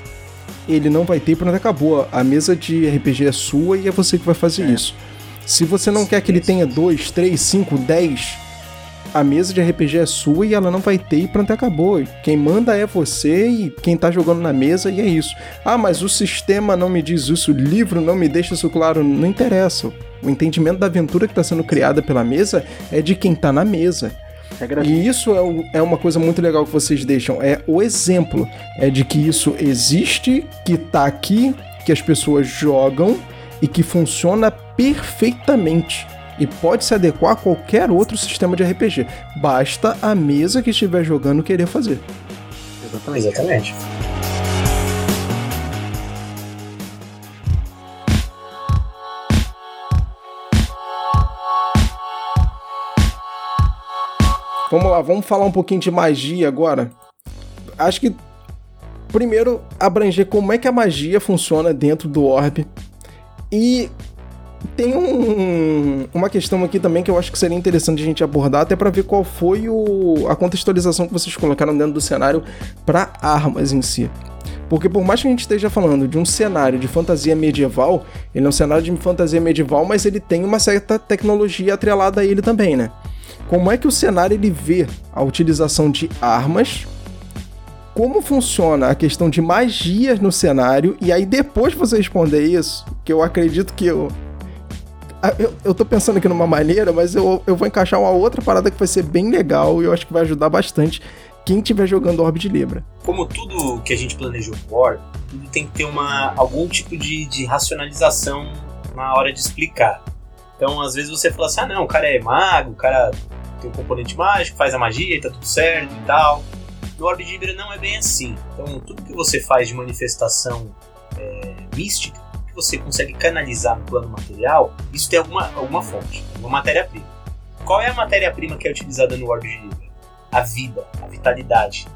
ele não vai ter e pronto, acabou. A mesa de RPG é sua e é você que vai fazer é. isso. Se você não quer que ele tenha 2, 3, 5, 10, a mesa de RPG é sua e ela não vai ter e pronto, acabou. Quem manda é você e quem tá jogando na mesa e é isso. Ah, mas o sistema não me diz isso, o livro não me deixa isso claro. Não interessa. O entendimento da aventura que está sendo criada pela mesa é de quem tá na mesa. É e isso é, é, uma coisa muito legal que vocês deixam. É o exemplo. É de que isso existe, que tá aqui, que as pessoas jogam e que funciona perfeitamente e pode se adequar a qualquer outro sistema de RPG. Basta a mesa que estiver jogando querer fazer. Exatamente. Exatamente. Vamos lá, vamos falar um pouquinho de magia agora. Acho que primeiro abranger como é que a magia funciona dentro do orb e tem um, uma questão aqui também que eu acho que seria interessante a gente abordar, até para ver qual foi o, a contextualização que vocês colocaram dentro do cenário para armas em si. Porque por mais que a gente esteja falando de um cenário de fantasia medieval, ele é um cenário de fantasia medieval, mas ele tem uma certa tecnologia atrelada a ele também, né? Como é que o cenário ele vê a utilização de armas como funciona a questão de magias no cenário, e aí depois de você responder isso, que eu acredito que eu, eu, eu tô pensando aqui numa maneira, mas eu, eu vou encaixar uma outra parada que vai ser bem legal e eu acho que vai ajudar bastante quem estiver jogando Orb de Libra. Como tudo que a gente planejou pro Orb, tudo tem que ter uma, algum tipo de, de racionalização na hora de explicar. Então, às vezes você fala assim, ah não, o cara é mago, o cara tem um componente mágico, faz a magia e tá tudo certo e tal. No Orb de Libra não é bem assim. Então, tudo que você faz de manifestação é, mística, que você consegue canalizar no plano material, isso tem alguma, alguma fonte, uma matéria-prima. Qual é a matéria-prima que é utilizada no Orb de Libra? A vida, a vitalidade.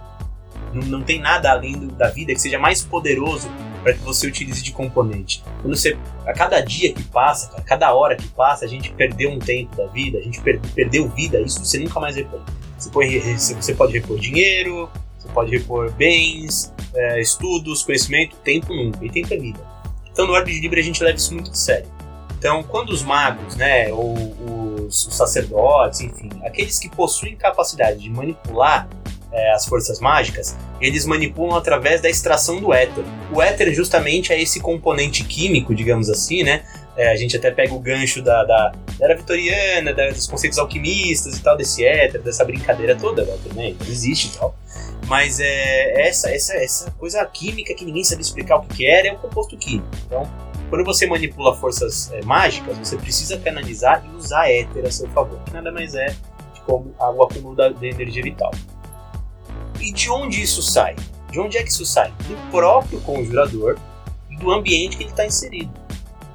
Não, não tem nada além do, da vida que seja mais poderoso para que você utilize de componente. Quando você, a cada dia que passa, a cada hora que passa, a gente perdeu um tempo da vida, a gente per, perdeu vida, isso você nunca mais repõe. Você, põe, você pode repor dinheiro, você pode repor bens, é, estudos, conhecimento, tempo nunca, e tempo é vida. Então no Orbe de Libra a gente leva isso muito a sério. Então quando os magos, né, ou os, os sacerdotes, enfim, aqueles que possuem capacidade de manipular é, as forças mágicas, eles manipulam através da extração do éter. O éter justamente é esse componente químico, digamos assim, né? É, a gente até pega o gancho da, da, da era vitoriana, da, dos conceitos alquimistas e tal, desse éter, dessa brincadeira toda, né? também existe e tal. Mas é essa, essa, essa coisa química que ninguém sabe explicar o que, que é, é um composto químico. Então, quando você manipula forças é, mágicas, você precisa canalizar e usar éter a seu favor, que nada mais é como o acúmulo da, da energia vital. E de onde isso sai? De onde é que isso sai? Do próprio conjurador e do ambiente que ele está inserido.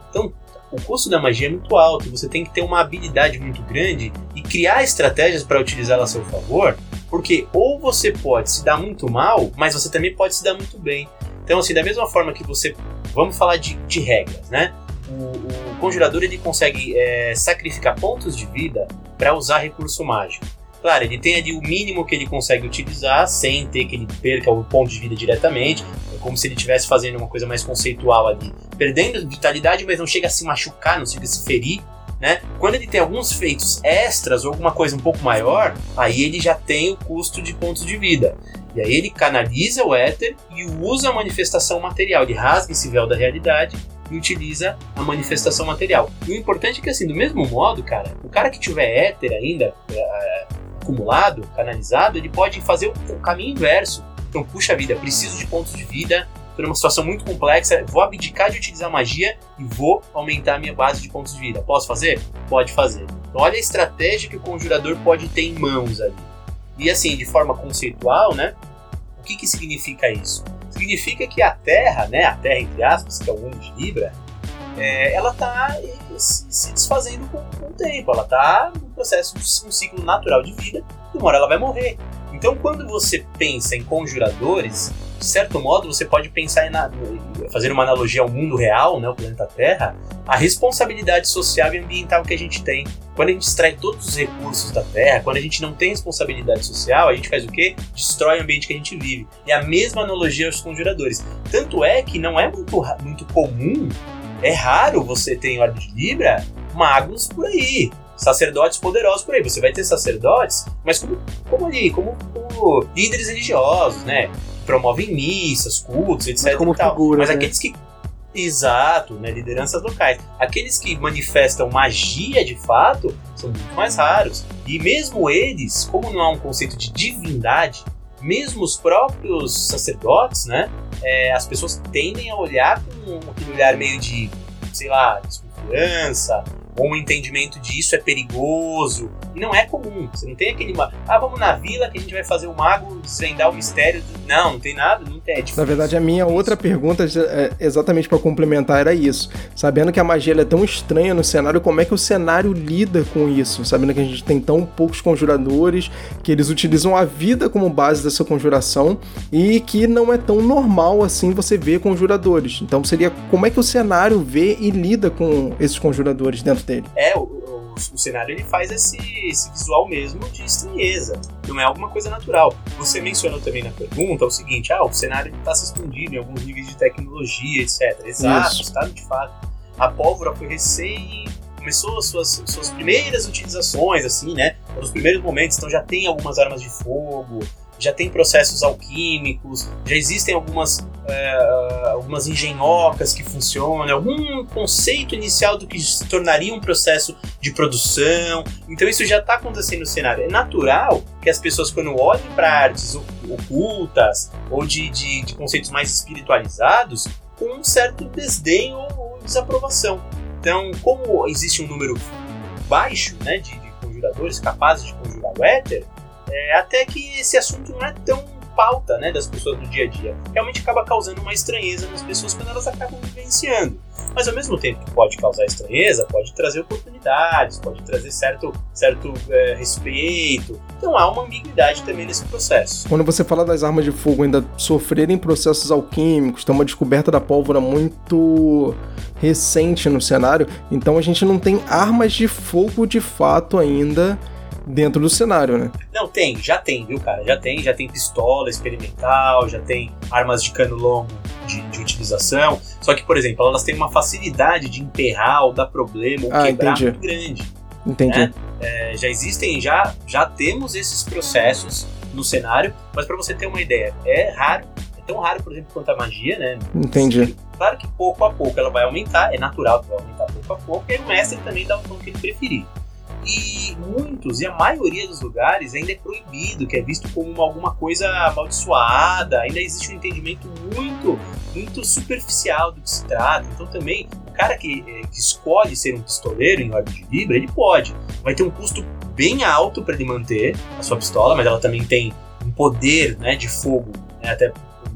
Então, o custo da magia é muito alto, você tem que ter uma habilidade muito grande e criar estratégias para utilizá-la a seu favor porque ou você pode se dar muito mal, mas você também pode se dar muito bem. Então, assim, da mesma forma que você. Vamos falar de, de regras, né? O, o conjurador ele consegue é, sacrificar pontos de vida para usar recurso mágico. Claro, ele tem ali o mínimo que ele consegue utilizar sem ter que ele perca o ponto de vida diretamente. É como se ele estivesse fazendo uma coisa mais conceitual ali. Perdendo vitalidade, mas não chega a se machucar, não chega a se ferir né? Quando ele tem alguns feitos extras ou alguma coisa um pouco maior, aí ele já tem o custo de pontos de vida. E aí ele canaliza o éter e usa a manifestação material. Ele rasga esse véu da realidade e utiliza a manifestação material. E o importante é que, assim, do mesmo modo, cara, o cara que tiver éter ainda é, acumulado, canalizado, ele pode fazer o, caminho inverso. Então, puxa vida, preciso de pontos de vida, estou numa situação muito complexa, vou abdicar de utilizar magia e vou aumentar a minha base de pontos de vida. Posso fazer? Pode fazer. Então, olha a estratégia que o conjurador pode ter em mãos ali. E assim, de forma conceitual, né? O que, que significa isso? Significa que a Terra, né, a Terra entre aspas, que é o mundo de Libra, é, ela está se desfazendo com, com, o tempo. Ela está no processo um ciclo natural de vida. E uma hora ela vai morrer. Então, quando você pensa em conjuradores, de certo modo, você pode pensar em fazer uma analogia ao mundo real, né, o planeta Terra, a responsabilidade social e ambiental que a gente tem. Quando a gente extrai todos os recursos da Terra, quando a gente não tem responsabilidade social, a gente faz o quê? Destrói o ambiente que a gente vive. E a mesma analogia aos conjuradores. Tanto é que não é muito, muito comum, é raro você ter em ordem de Libra magos por aí sacerdotes poderosos por aí. Você vai ter sacerdotes, mas como, como ali, como, como líderes religiosos, né? Promovem missas, cultos, etc. Mas como figura, mas né? aqueles que. Exato, né? Lideranças locais. Aqueles que manifestam magia de fato são muito mais raros. E mesmo eles, como não há um conceito de divindade, mesmo os próprios sacerdotes, né? É, as pessoas tendem a olhar com aquele olhar meio de, sei lá, desconfiança, ou um entendimento de isso é perigoso. E não é comum. Você não tem aquele. Ah, vamos na vila que a gente vai fazer o mago desvendar o mistério. Não, não tem nada, não É na verdade, a minha outra pergunta, é, exatamente para complementar, era isso. Sabendo que a magia é tão estranha no cenário, como é que o cenário lida com isso? Sabendo que a gente tem tão poucos conjuradores, que eles utilizam a vida como base dessa conjuração e que não é tão normal assim você ver conjuradores. Então seria como é que o cenário vê e lida com esses conjuradores dentro dele? É, o, o, cenário ele faz esse, esse visual mesmo de estranheza. Não é alguma coisa natural. Você mencionou também na pergunta o seguinte: ah, o cenário está se expandindo em alguns níveis de tecnologia, etc. Exato, está de fato. A pólvora foi recém começou as suas, suas primeiras utilizações, assim, né? Nos primeiros momentos, então já tem algumas armas de fogo, já tem processos alquímicos, já existem algumas, é, algumas engenhocas que funcionam, algum conceito inicial do que se tornaria um processo de produção. Então isso já está acontecendo no cenário. É natural que as pessoas, quando olhem para artes ocultas ou de, de, de, conceitos mais espiritualizados, com um certo desdém ou, ou desaprovação. Então, como existe um número baixo né, de, de conjuradores capazes de conjurar o éter, é, até que esse assunto não é tão pauta né, das pessoas do dia a dia. Realmente acaba causando uma estranheza nas pessoas quando elas acabam vivenciando. Mas ao mesmo tempo que pode causar estranheza, pode trazer oportunidades, pode trazer certo, certo é, respeito. Então há uma ambiguidade também nesse processo. Quando você fala das armas de fogo ainda sofrerem processos alquímicos, tem uma descoberta da pólvora muito recente no cenário, então a gente não tem armas de fogo de fato ainda dentro do cenário, né? Não, tem, já tem, viu, cara? Já tem, já tem pistola experimental, já tem armas de cano longo de, de utilização. Só que, por exemplo, elas têm uma facilidade de emperrar ou dar problema ou ah, quebrar entendi. muito grande. Entendi. Né? É, já existem, já, já temos esses processos no cenário, mas para você ter uma ideia, é raro, é tão raro, por exemplo, quanto a magia, né? Entendi. Claro que pouco a pouco ela vai aumentar, é natural que vai aumentar pouco a pouco, e o mestre também dá o tom que ele preferir. E muitos, e a maioria dos lugares, ainda é proibido, que é visto como uma, alguma coisa amaldiçoada, ainda existe um entendimento muito, muito superficial do que se trata. Então também, o cara que, eh, que escolhe ser um pistoleiro em ordem de Libra, ele pode. Vai ter um custo bem alto para ele manter a sua pistola, mas ela também tem um poder né, de fogo, né, até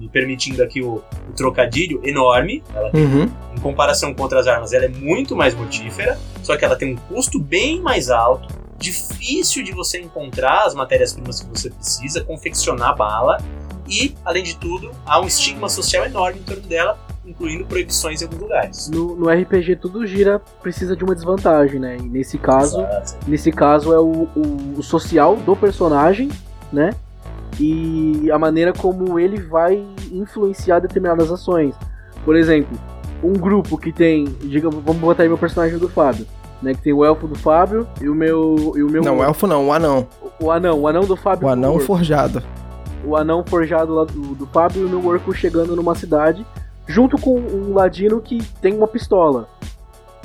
permitindo aqui o, o trocadilho, enorme. Ela tem, Uhum. em comparação com outras armas, ela é muito mais mortífera, só que ela tem um custo bem mais alto, difícil de você encontrar as matérias-primas que você precisa, confeccionar bala, e, além de tudo, há um estigma social enorme em torno dela, incluindo proibições em alguns lugares. No, no RPG tudo gira, precisa de uma desvantagem, né? E nesse caso, Exato. nesse caso é o, o, o social do personagem, né? E a maneira como ele vai influenciar determinadas ações. Por exemplo, um grupo que tem, diga, vamos botar aí meu personagem do Fábio. né? Que tem o elfo do Fábio e o meu. E o meu não, o elfo não, o anão. O, o anão, o anão do Fábio. O anão forjado. O anão forjado lá do, do Fábio e o meu orco chegando numa cidade, junto com um ladino que tem uma pistola.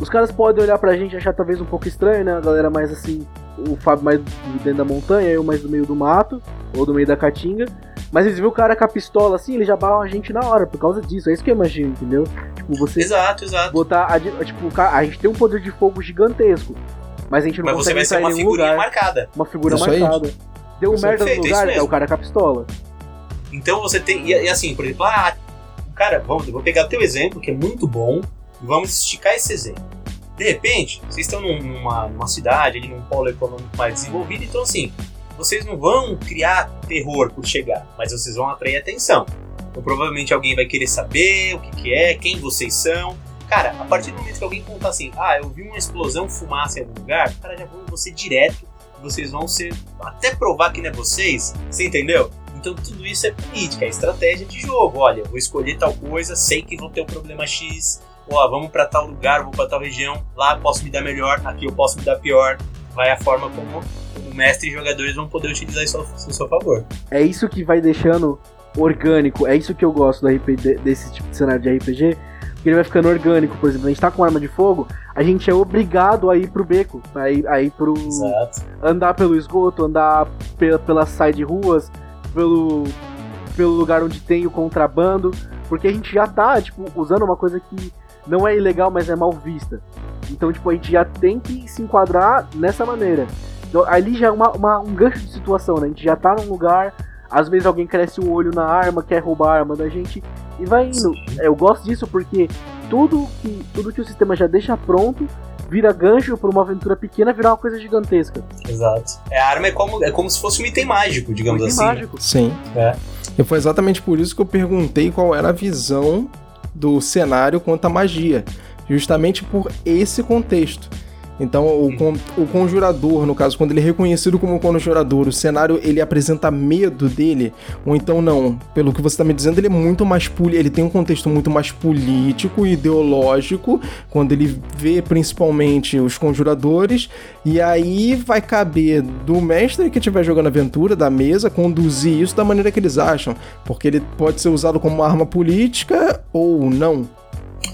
Os caras podem olhar pra gente e achar talvez um pouco estranho, né? A galera mais assim, o Fábio mais dentro da montanha, eu mais do meio do mato, ou do meio da caatinga. Mas eles viram o cara com a pistola assim, ele já barra a gente na hora, por causa disso. É isso que eu imagino, entendeu? Tipo, você. Exato, exato. Botar. A, tipo, a gente tem um poder de fogo gigantesco. Mas a gente não mas consegue você vai ser uma figurinha lugar, marcada. Uma figura isso marcada. Aí. Deu isso merda no lugar, é o cara com a pistola. Então você tem. E, e assim, por exemplo, ah, cara, vamos, eu vou pegar o teu exemplo, que é muito bom, vamos esticar esse exemplo. De repente, vocês estão numa, numa cidade, ali num polo econômico mais desenvolvido, então assim, vocês não vão criar terror por chegar, mas vocês vão atrair atenção. Então provavelmente alguém vai querer saber o que, que é, quem vocês são. Cara, a partir do momento que alguém contar assim, ah, eu vi uma explosão, fumaça em algum lugar, cara já vão você direto, vocês vão ser. até provar que não é vocês, você entendeu? Então tudo isso é política, é estratégia de jogo. Olha, vou escolher tal coisa, sei que vou ter o um problema X, ó, vamos para tal lugar, vou para tal região, lá posso me dar melhor, aqui eu posso me dar pior. Vai a forma como o mestre e jogadores vão poder utilizar isso a seu favor. É isso que vai deixando orgânico, é isso que eu gosto do RPG, desse tipo de cenário de RPG, que ele vai ficando orgânico, por exemplo, a gente tá com arma de fogo, a gente é obrigado a ir pro beco, a ir, a ir pro. Exato. andar pelo esgoto, andar pela, pelas side ruas, pelo, pelo lugar onde tem o contrabando, porque a gente já tá, tipo, usando uma coisa que não é ilegal, mas é mal vista. Então, tipo, a gente já tem que se enquadrar nessa maneira. Então, ali já é uma, uma, um gancho de situação, né? A gente já tá num lugar, às vezes alguém cresce o um olho na arma, quer roubar a arma da gente e vai indo. Eu gosto disso porque tudo que, tudo que o sistema já deixa pronto vira gancho para uma aventura pequena virar uma coisa gigantesca. Exato. É, a arma é como, é como se fosse um item mágico, digamos um item assim. Mágico. Sim. É. E foi exatamente por isso que eu perguntei qual era a visão do cenário quanto à magia, justamente por esse contexto. Então, o, con o conjurador, no caso, quando ele é reconhecido como conjurador, o cenário ele apresenta medo dele, ou então não. Pelo que você está me dizendo, ele é muito mais ele tem um contexto muito mais político e ideológico, quando ele vê principalmente os conjuradores, e aí vai caber do mestre que estiver jogando aventura, da mesa, conduzir isso da maneira que eles acham, porque ele pode ser usado como arma política ou não.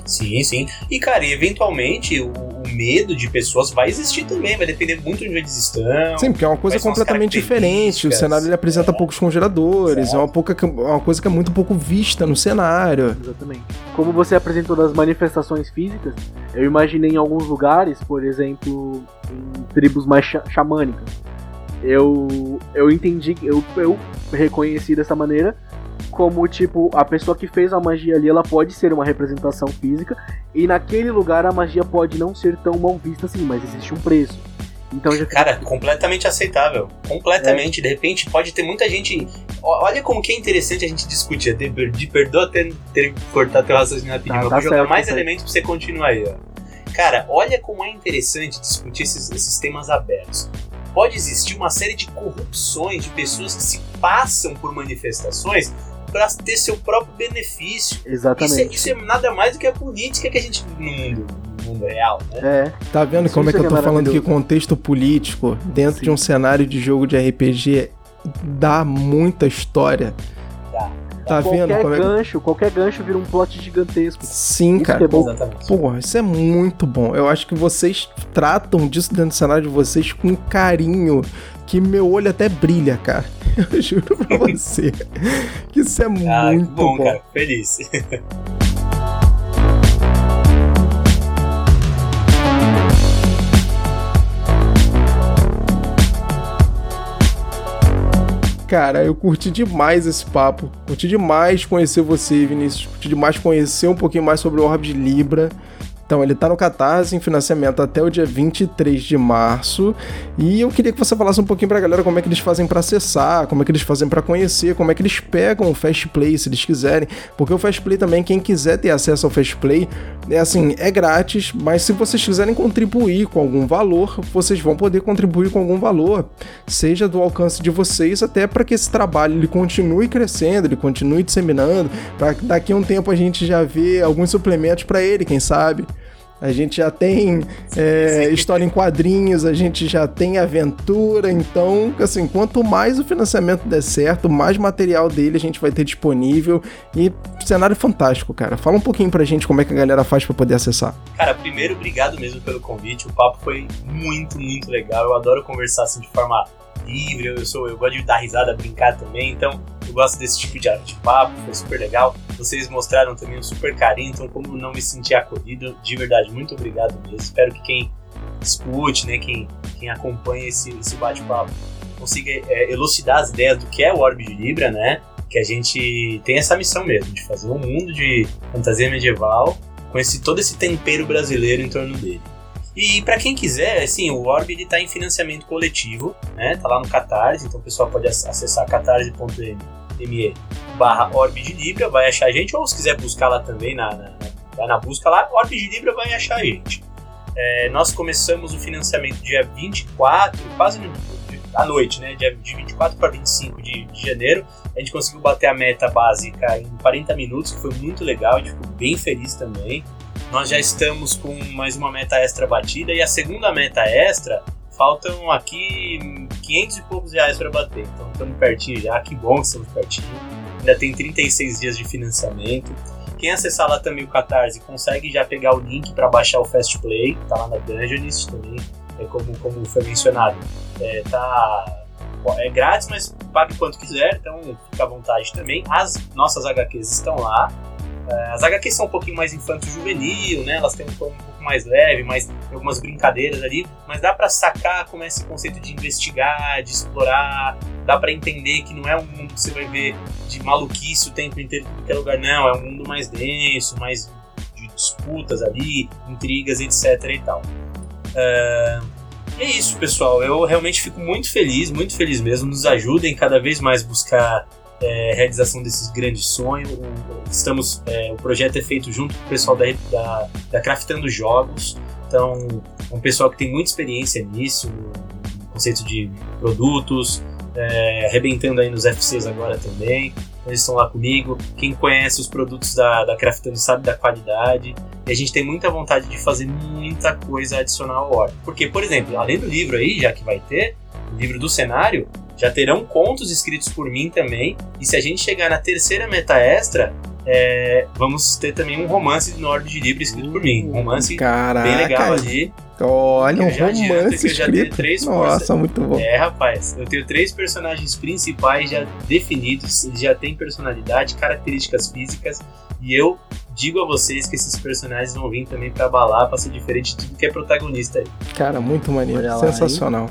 Sim, sim. E, cara, eventualmente o, medo de pessoas vai existir também, vai depender muito de onde eles estão. Sim, porque é uma coisa completamente diferente. O cenário ele apresenta é. poucos congeladores, é uma, pouca, uma coisa que é muito pouco vista no cenário. Exatamente. Como você apresentou das manifestações físicas, eu imaginei em alguns lugares, por exemplo, em tribos mais xamânicas. Eu, eu entendi, eu, eu reconheci dessa maneira como tipo a pessoa que fez a magia ali, ela pode ser uma representação física e naquele lugar a magia pode não ser tão mal vista assim, mas existe um preço. Então já Cara, completamente aceitável. Completamente. É. De repente pode ter muita gente. Olha como que é interessante a gente discutir. De, de perdoa até ter que cortar teu raciocínio rapidinho. Tá, tá vou jogar certo, mais tá elementos pra você continuar aí, ó. Cara, olha como é interessante discutir esses, esses temas abertos. Pode existir uma série de corrupções de pessoas que se passam por manifestações para ter seu próprio benefício. Exatamente. Isso é, isso é, nada mais do que a política que a gente no mundo, no mundo real, né? É. Tá vendo isso como é que eu tô é falando que contexto político dentro Sim. de um cenário de jogo de RPG dá muita história. Dá. Tá qualquer vendo? Como é gancho, qualquer gancho vira um plot gigantesco. Sim, isso cara. É bom. Exatamente. Porra, isso é muito bom. Eu acho que vocês tratam disso dentro do cenário de vocês com carinho que meu olho até brilha, cara. Eu juro pra você. que isso é ah, muito bom, bom. cara. Feliz. Cara, eu curti demais esse papo. Curti demais conhecer você, Vinícius. Curti demais conhecer um pouquinho mais sobre o Orb de Libra. Então, ele está no Catarse em financiamento até o dia 23 de março. E eu queria que você falasse um pouquinho pra galera como é que eles fazem para acessar, como é que eles fazem para conhecer, como é que eles pegam o Fast Play se eles quiserem. Porque o Fast Play também, quem quiser ter acesso ao Fast Play, é assim, é grátis, mas se vocês quiserem contribuir com algum valor, vocês vão poder contribuir com algum valor, seja do alcance de vocês, até para que esse trabalho ele continue crescendo, ele continue disseminando, para daqui a um tempo a gente já vê alguns suplementos para ele, quem sabe. A gente já tem é, história em quadrinhos, a gente já tem aventura, então, assim, quanto mais o financiamento der certo, mais material dele a gente vai ter disponível e cenário fantástico, cara. Fala um pouquinho pra gente como é que a galera faz para poder acessar. Cara, primeiro, obrigado mesmo pelo convite, o papo foi muito, muito legal, eu adoro conversar assim de forma livre, eu, sou, eu gosto de dar risada, brincar também, então eu gosto desse tipo de, de papo, foi super legal. Vocês mostraram também um super carinho, então como não me sentir acolhido, de verdade, muito obrigado mesmo. Espero que quem escute, né, quem, quem acompanha esse, esse bate-papo, consiga é, elucidar as ideias do que é o Orbe de Libra, né? Que a gente tem essa missão mesmo, de fazer um mundo de fantasia medieval com esse, todo esse tempero brasileiro em torno dele. E para quem quiser, assim, o Orb ele tá em financiamento coletivo, né? Tá lá no Catarse, então o pessoal pode acessar catarse.me barra de Libra, vai achar a gente, ou se quiser buscar lá também, na, na, vai na busca lá, Orb de Libra vai achar a gente. É, nós começamos o financiamento dia 24, quase à noite, né? Dia, de 24 para 25 de, de janeiro. A gente conseguiu bater a meta básica em 40 minutos, que foi muito legal, a gente ficou bem feliz também nós já estamos com mais uma meta extra batida e a segunda meta extra faltam aqui 500 e poucos reais para bater. Então estamos pertinho já, que bom que estamos pertinho. Ainda tem 36 dias de financiamento. Quem acessar lá também o Catarse consegue já pegar o link para baixar o Fast Play, tá lá na Dungeonist também, é como, como foi mencionado. É, tá, é grátis, mas pague quanto quiser, então fica à vontade também. As nossas HQs estão lá. É, as HQs são um pouquinho mais infanto-juvenil, né? Elas têm um tom um pouco mais leve, tem algumas brincadeiras ali, mas dá para sacar como é esse conceito de investigar, de explorar, dá para entender que não é um mundo que você vai ver de maluquice o tempo inteiro em qualquer lugar, não, é um mundo mais denso, mais de disputas ali, intrigas, etc e tal. Uh, é isso, pessoal. Eu realmente fico muito feliz, muito feliz mesmo. Nos ajudem cada vez mais buscar é, realização desses grandes sonhos. Estamos, é, o projeto é feito junto com o pessoal da, da, da Craftando Jogos, então é um pessoal que tem muita experiência nisso, no conceito de produtos, é, arrebentando aí nos FCs agora também. Eles estão lá comigo. Quem conhece os produtos da, da Craftando sabe da qualidade. E a gente tem muita vontade de fazer muita coisa adicional ao Orc. Porque, por exemplo, além do livro aí, já que vai ter, o livro do cenário, já terão contos escritos por mim também. E se a gente chegar na terceira meta extra, é, vamos ter também um romance de Nord de Livre escrito por mim. Um romance Caraca. bem legal ali. Olha, um romance escrito. Três Nossa, muito bom. É, rapaz, eu tenho três personagens principais já definidos, eles já têm personalidade, características físicas, e eu digo a vocês que esses personagens vão vir também para abalar, para ser diferente de tudo que é protagonista aí. Cara, muito maneiro, sensacional.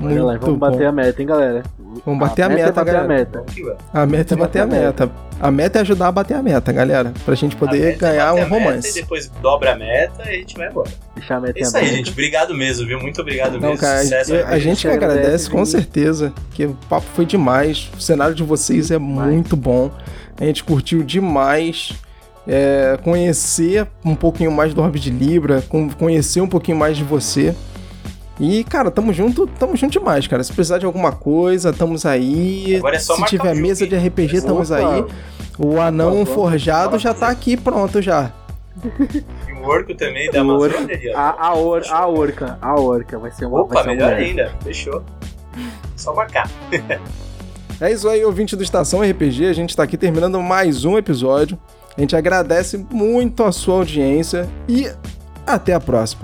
Muito lá, vamos bater a meta, hein, galera? Vamos bater a, a meta, meta, é bater galera. A meta. a meta é bater a meta. A meta é ajudar a bater a meta, galera. Pra gente poder é ganhar um romance. e depois dobra a meta e a gente vai embora. Deixar a meta é isso aí, gente. Obrigado mesmo, viu? Muito obrigado Não, mesmo. Cara, Sucesso, a, a gente que agradece, agradece com certeza. Que o papo foi demais. O cenário de vocês é muito bom. A gente curtiu demais. É, conhecer um pouquinho mais do Orbe de Libra, conhecer um pouquinho mais de você. E, cara, tamo junto, tamo junto demais, cara. Se precisar de alguma coisa, estamos aí. Agora é só Se tiver mesa de RPG, estamos aí. O anão forjado já tá aqui pronto já. E o orco também da Amazônia ali, A, a, or, a orca, a orca vai ser uma Opa, melhor ainda. Fechou. Só marcar. é isso aí, ouvinte do Estação RPG. A gente tá aqui terminando mais um episódio. A gente agradece muito a sua audiência e até a próxima.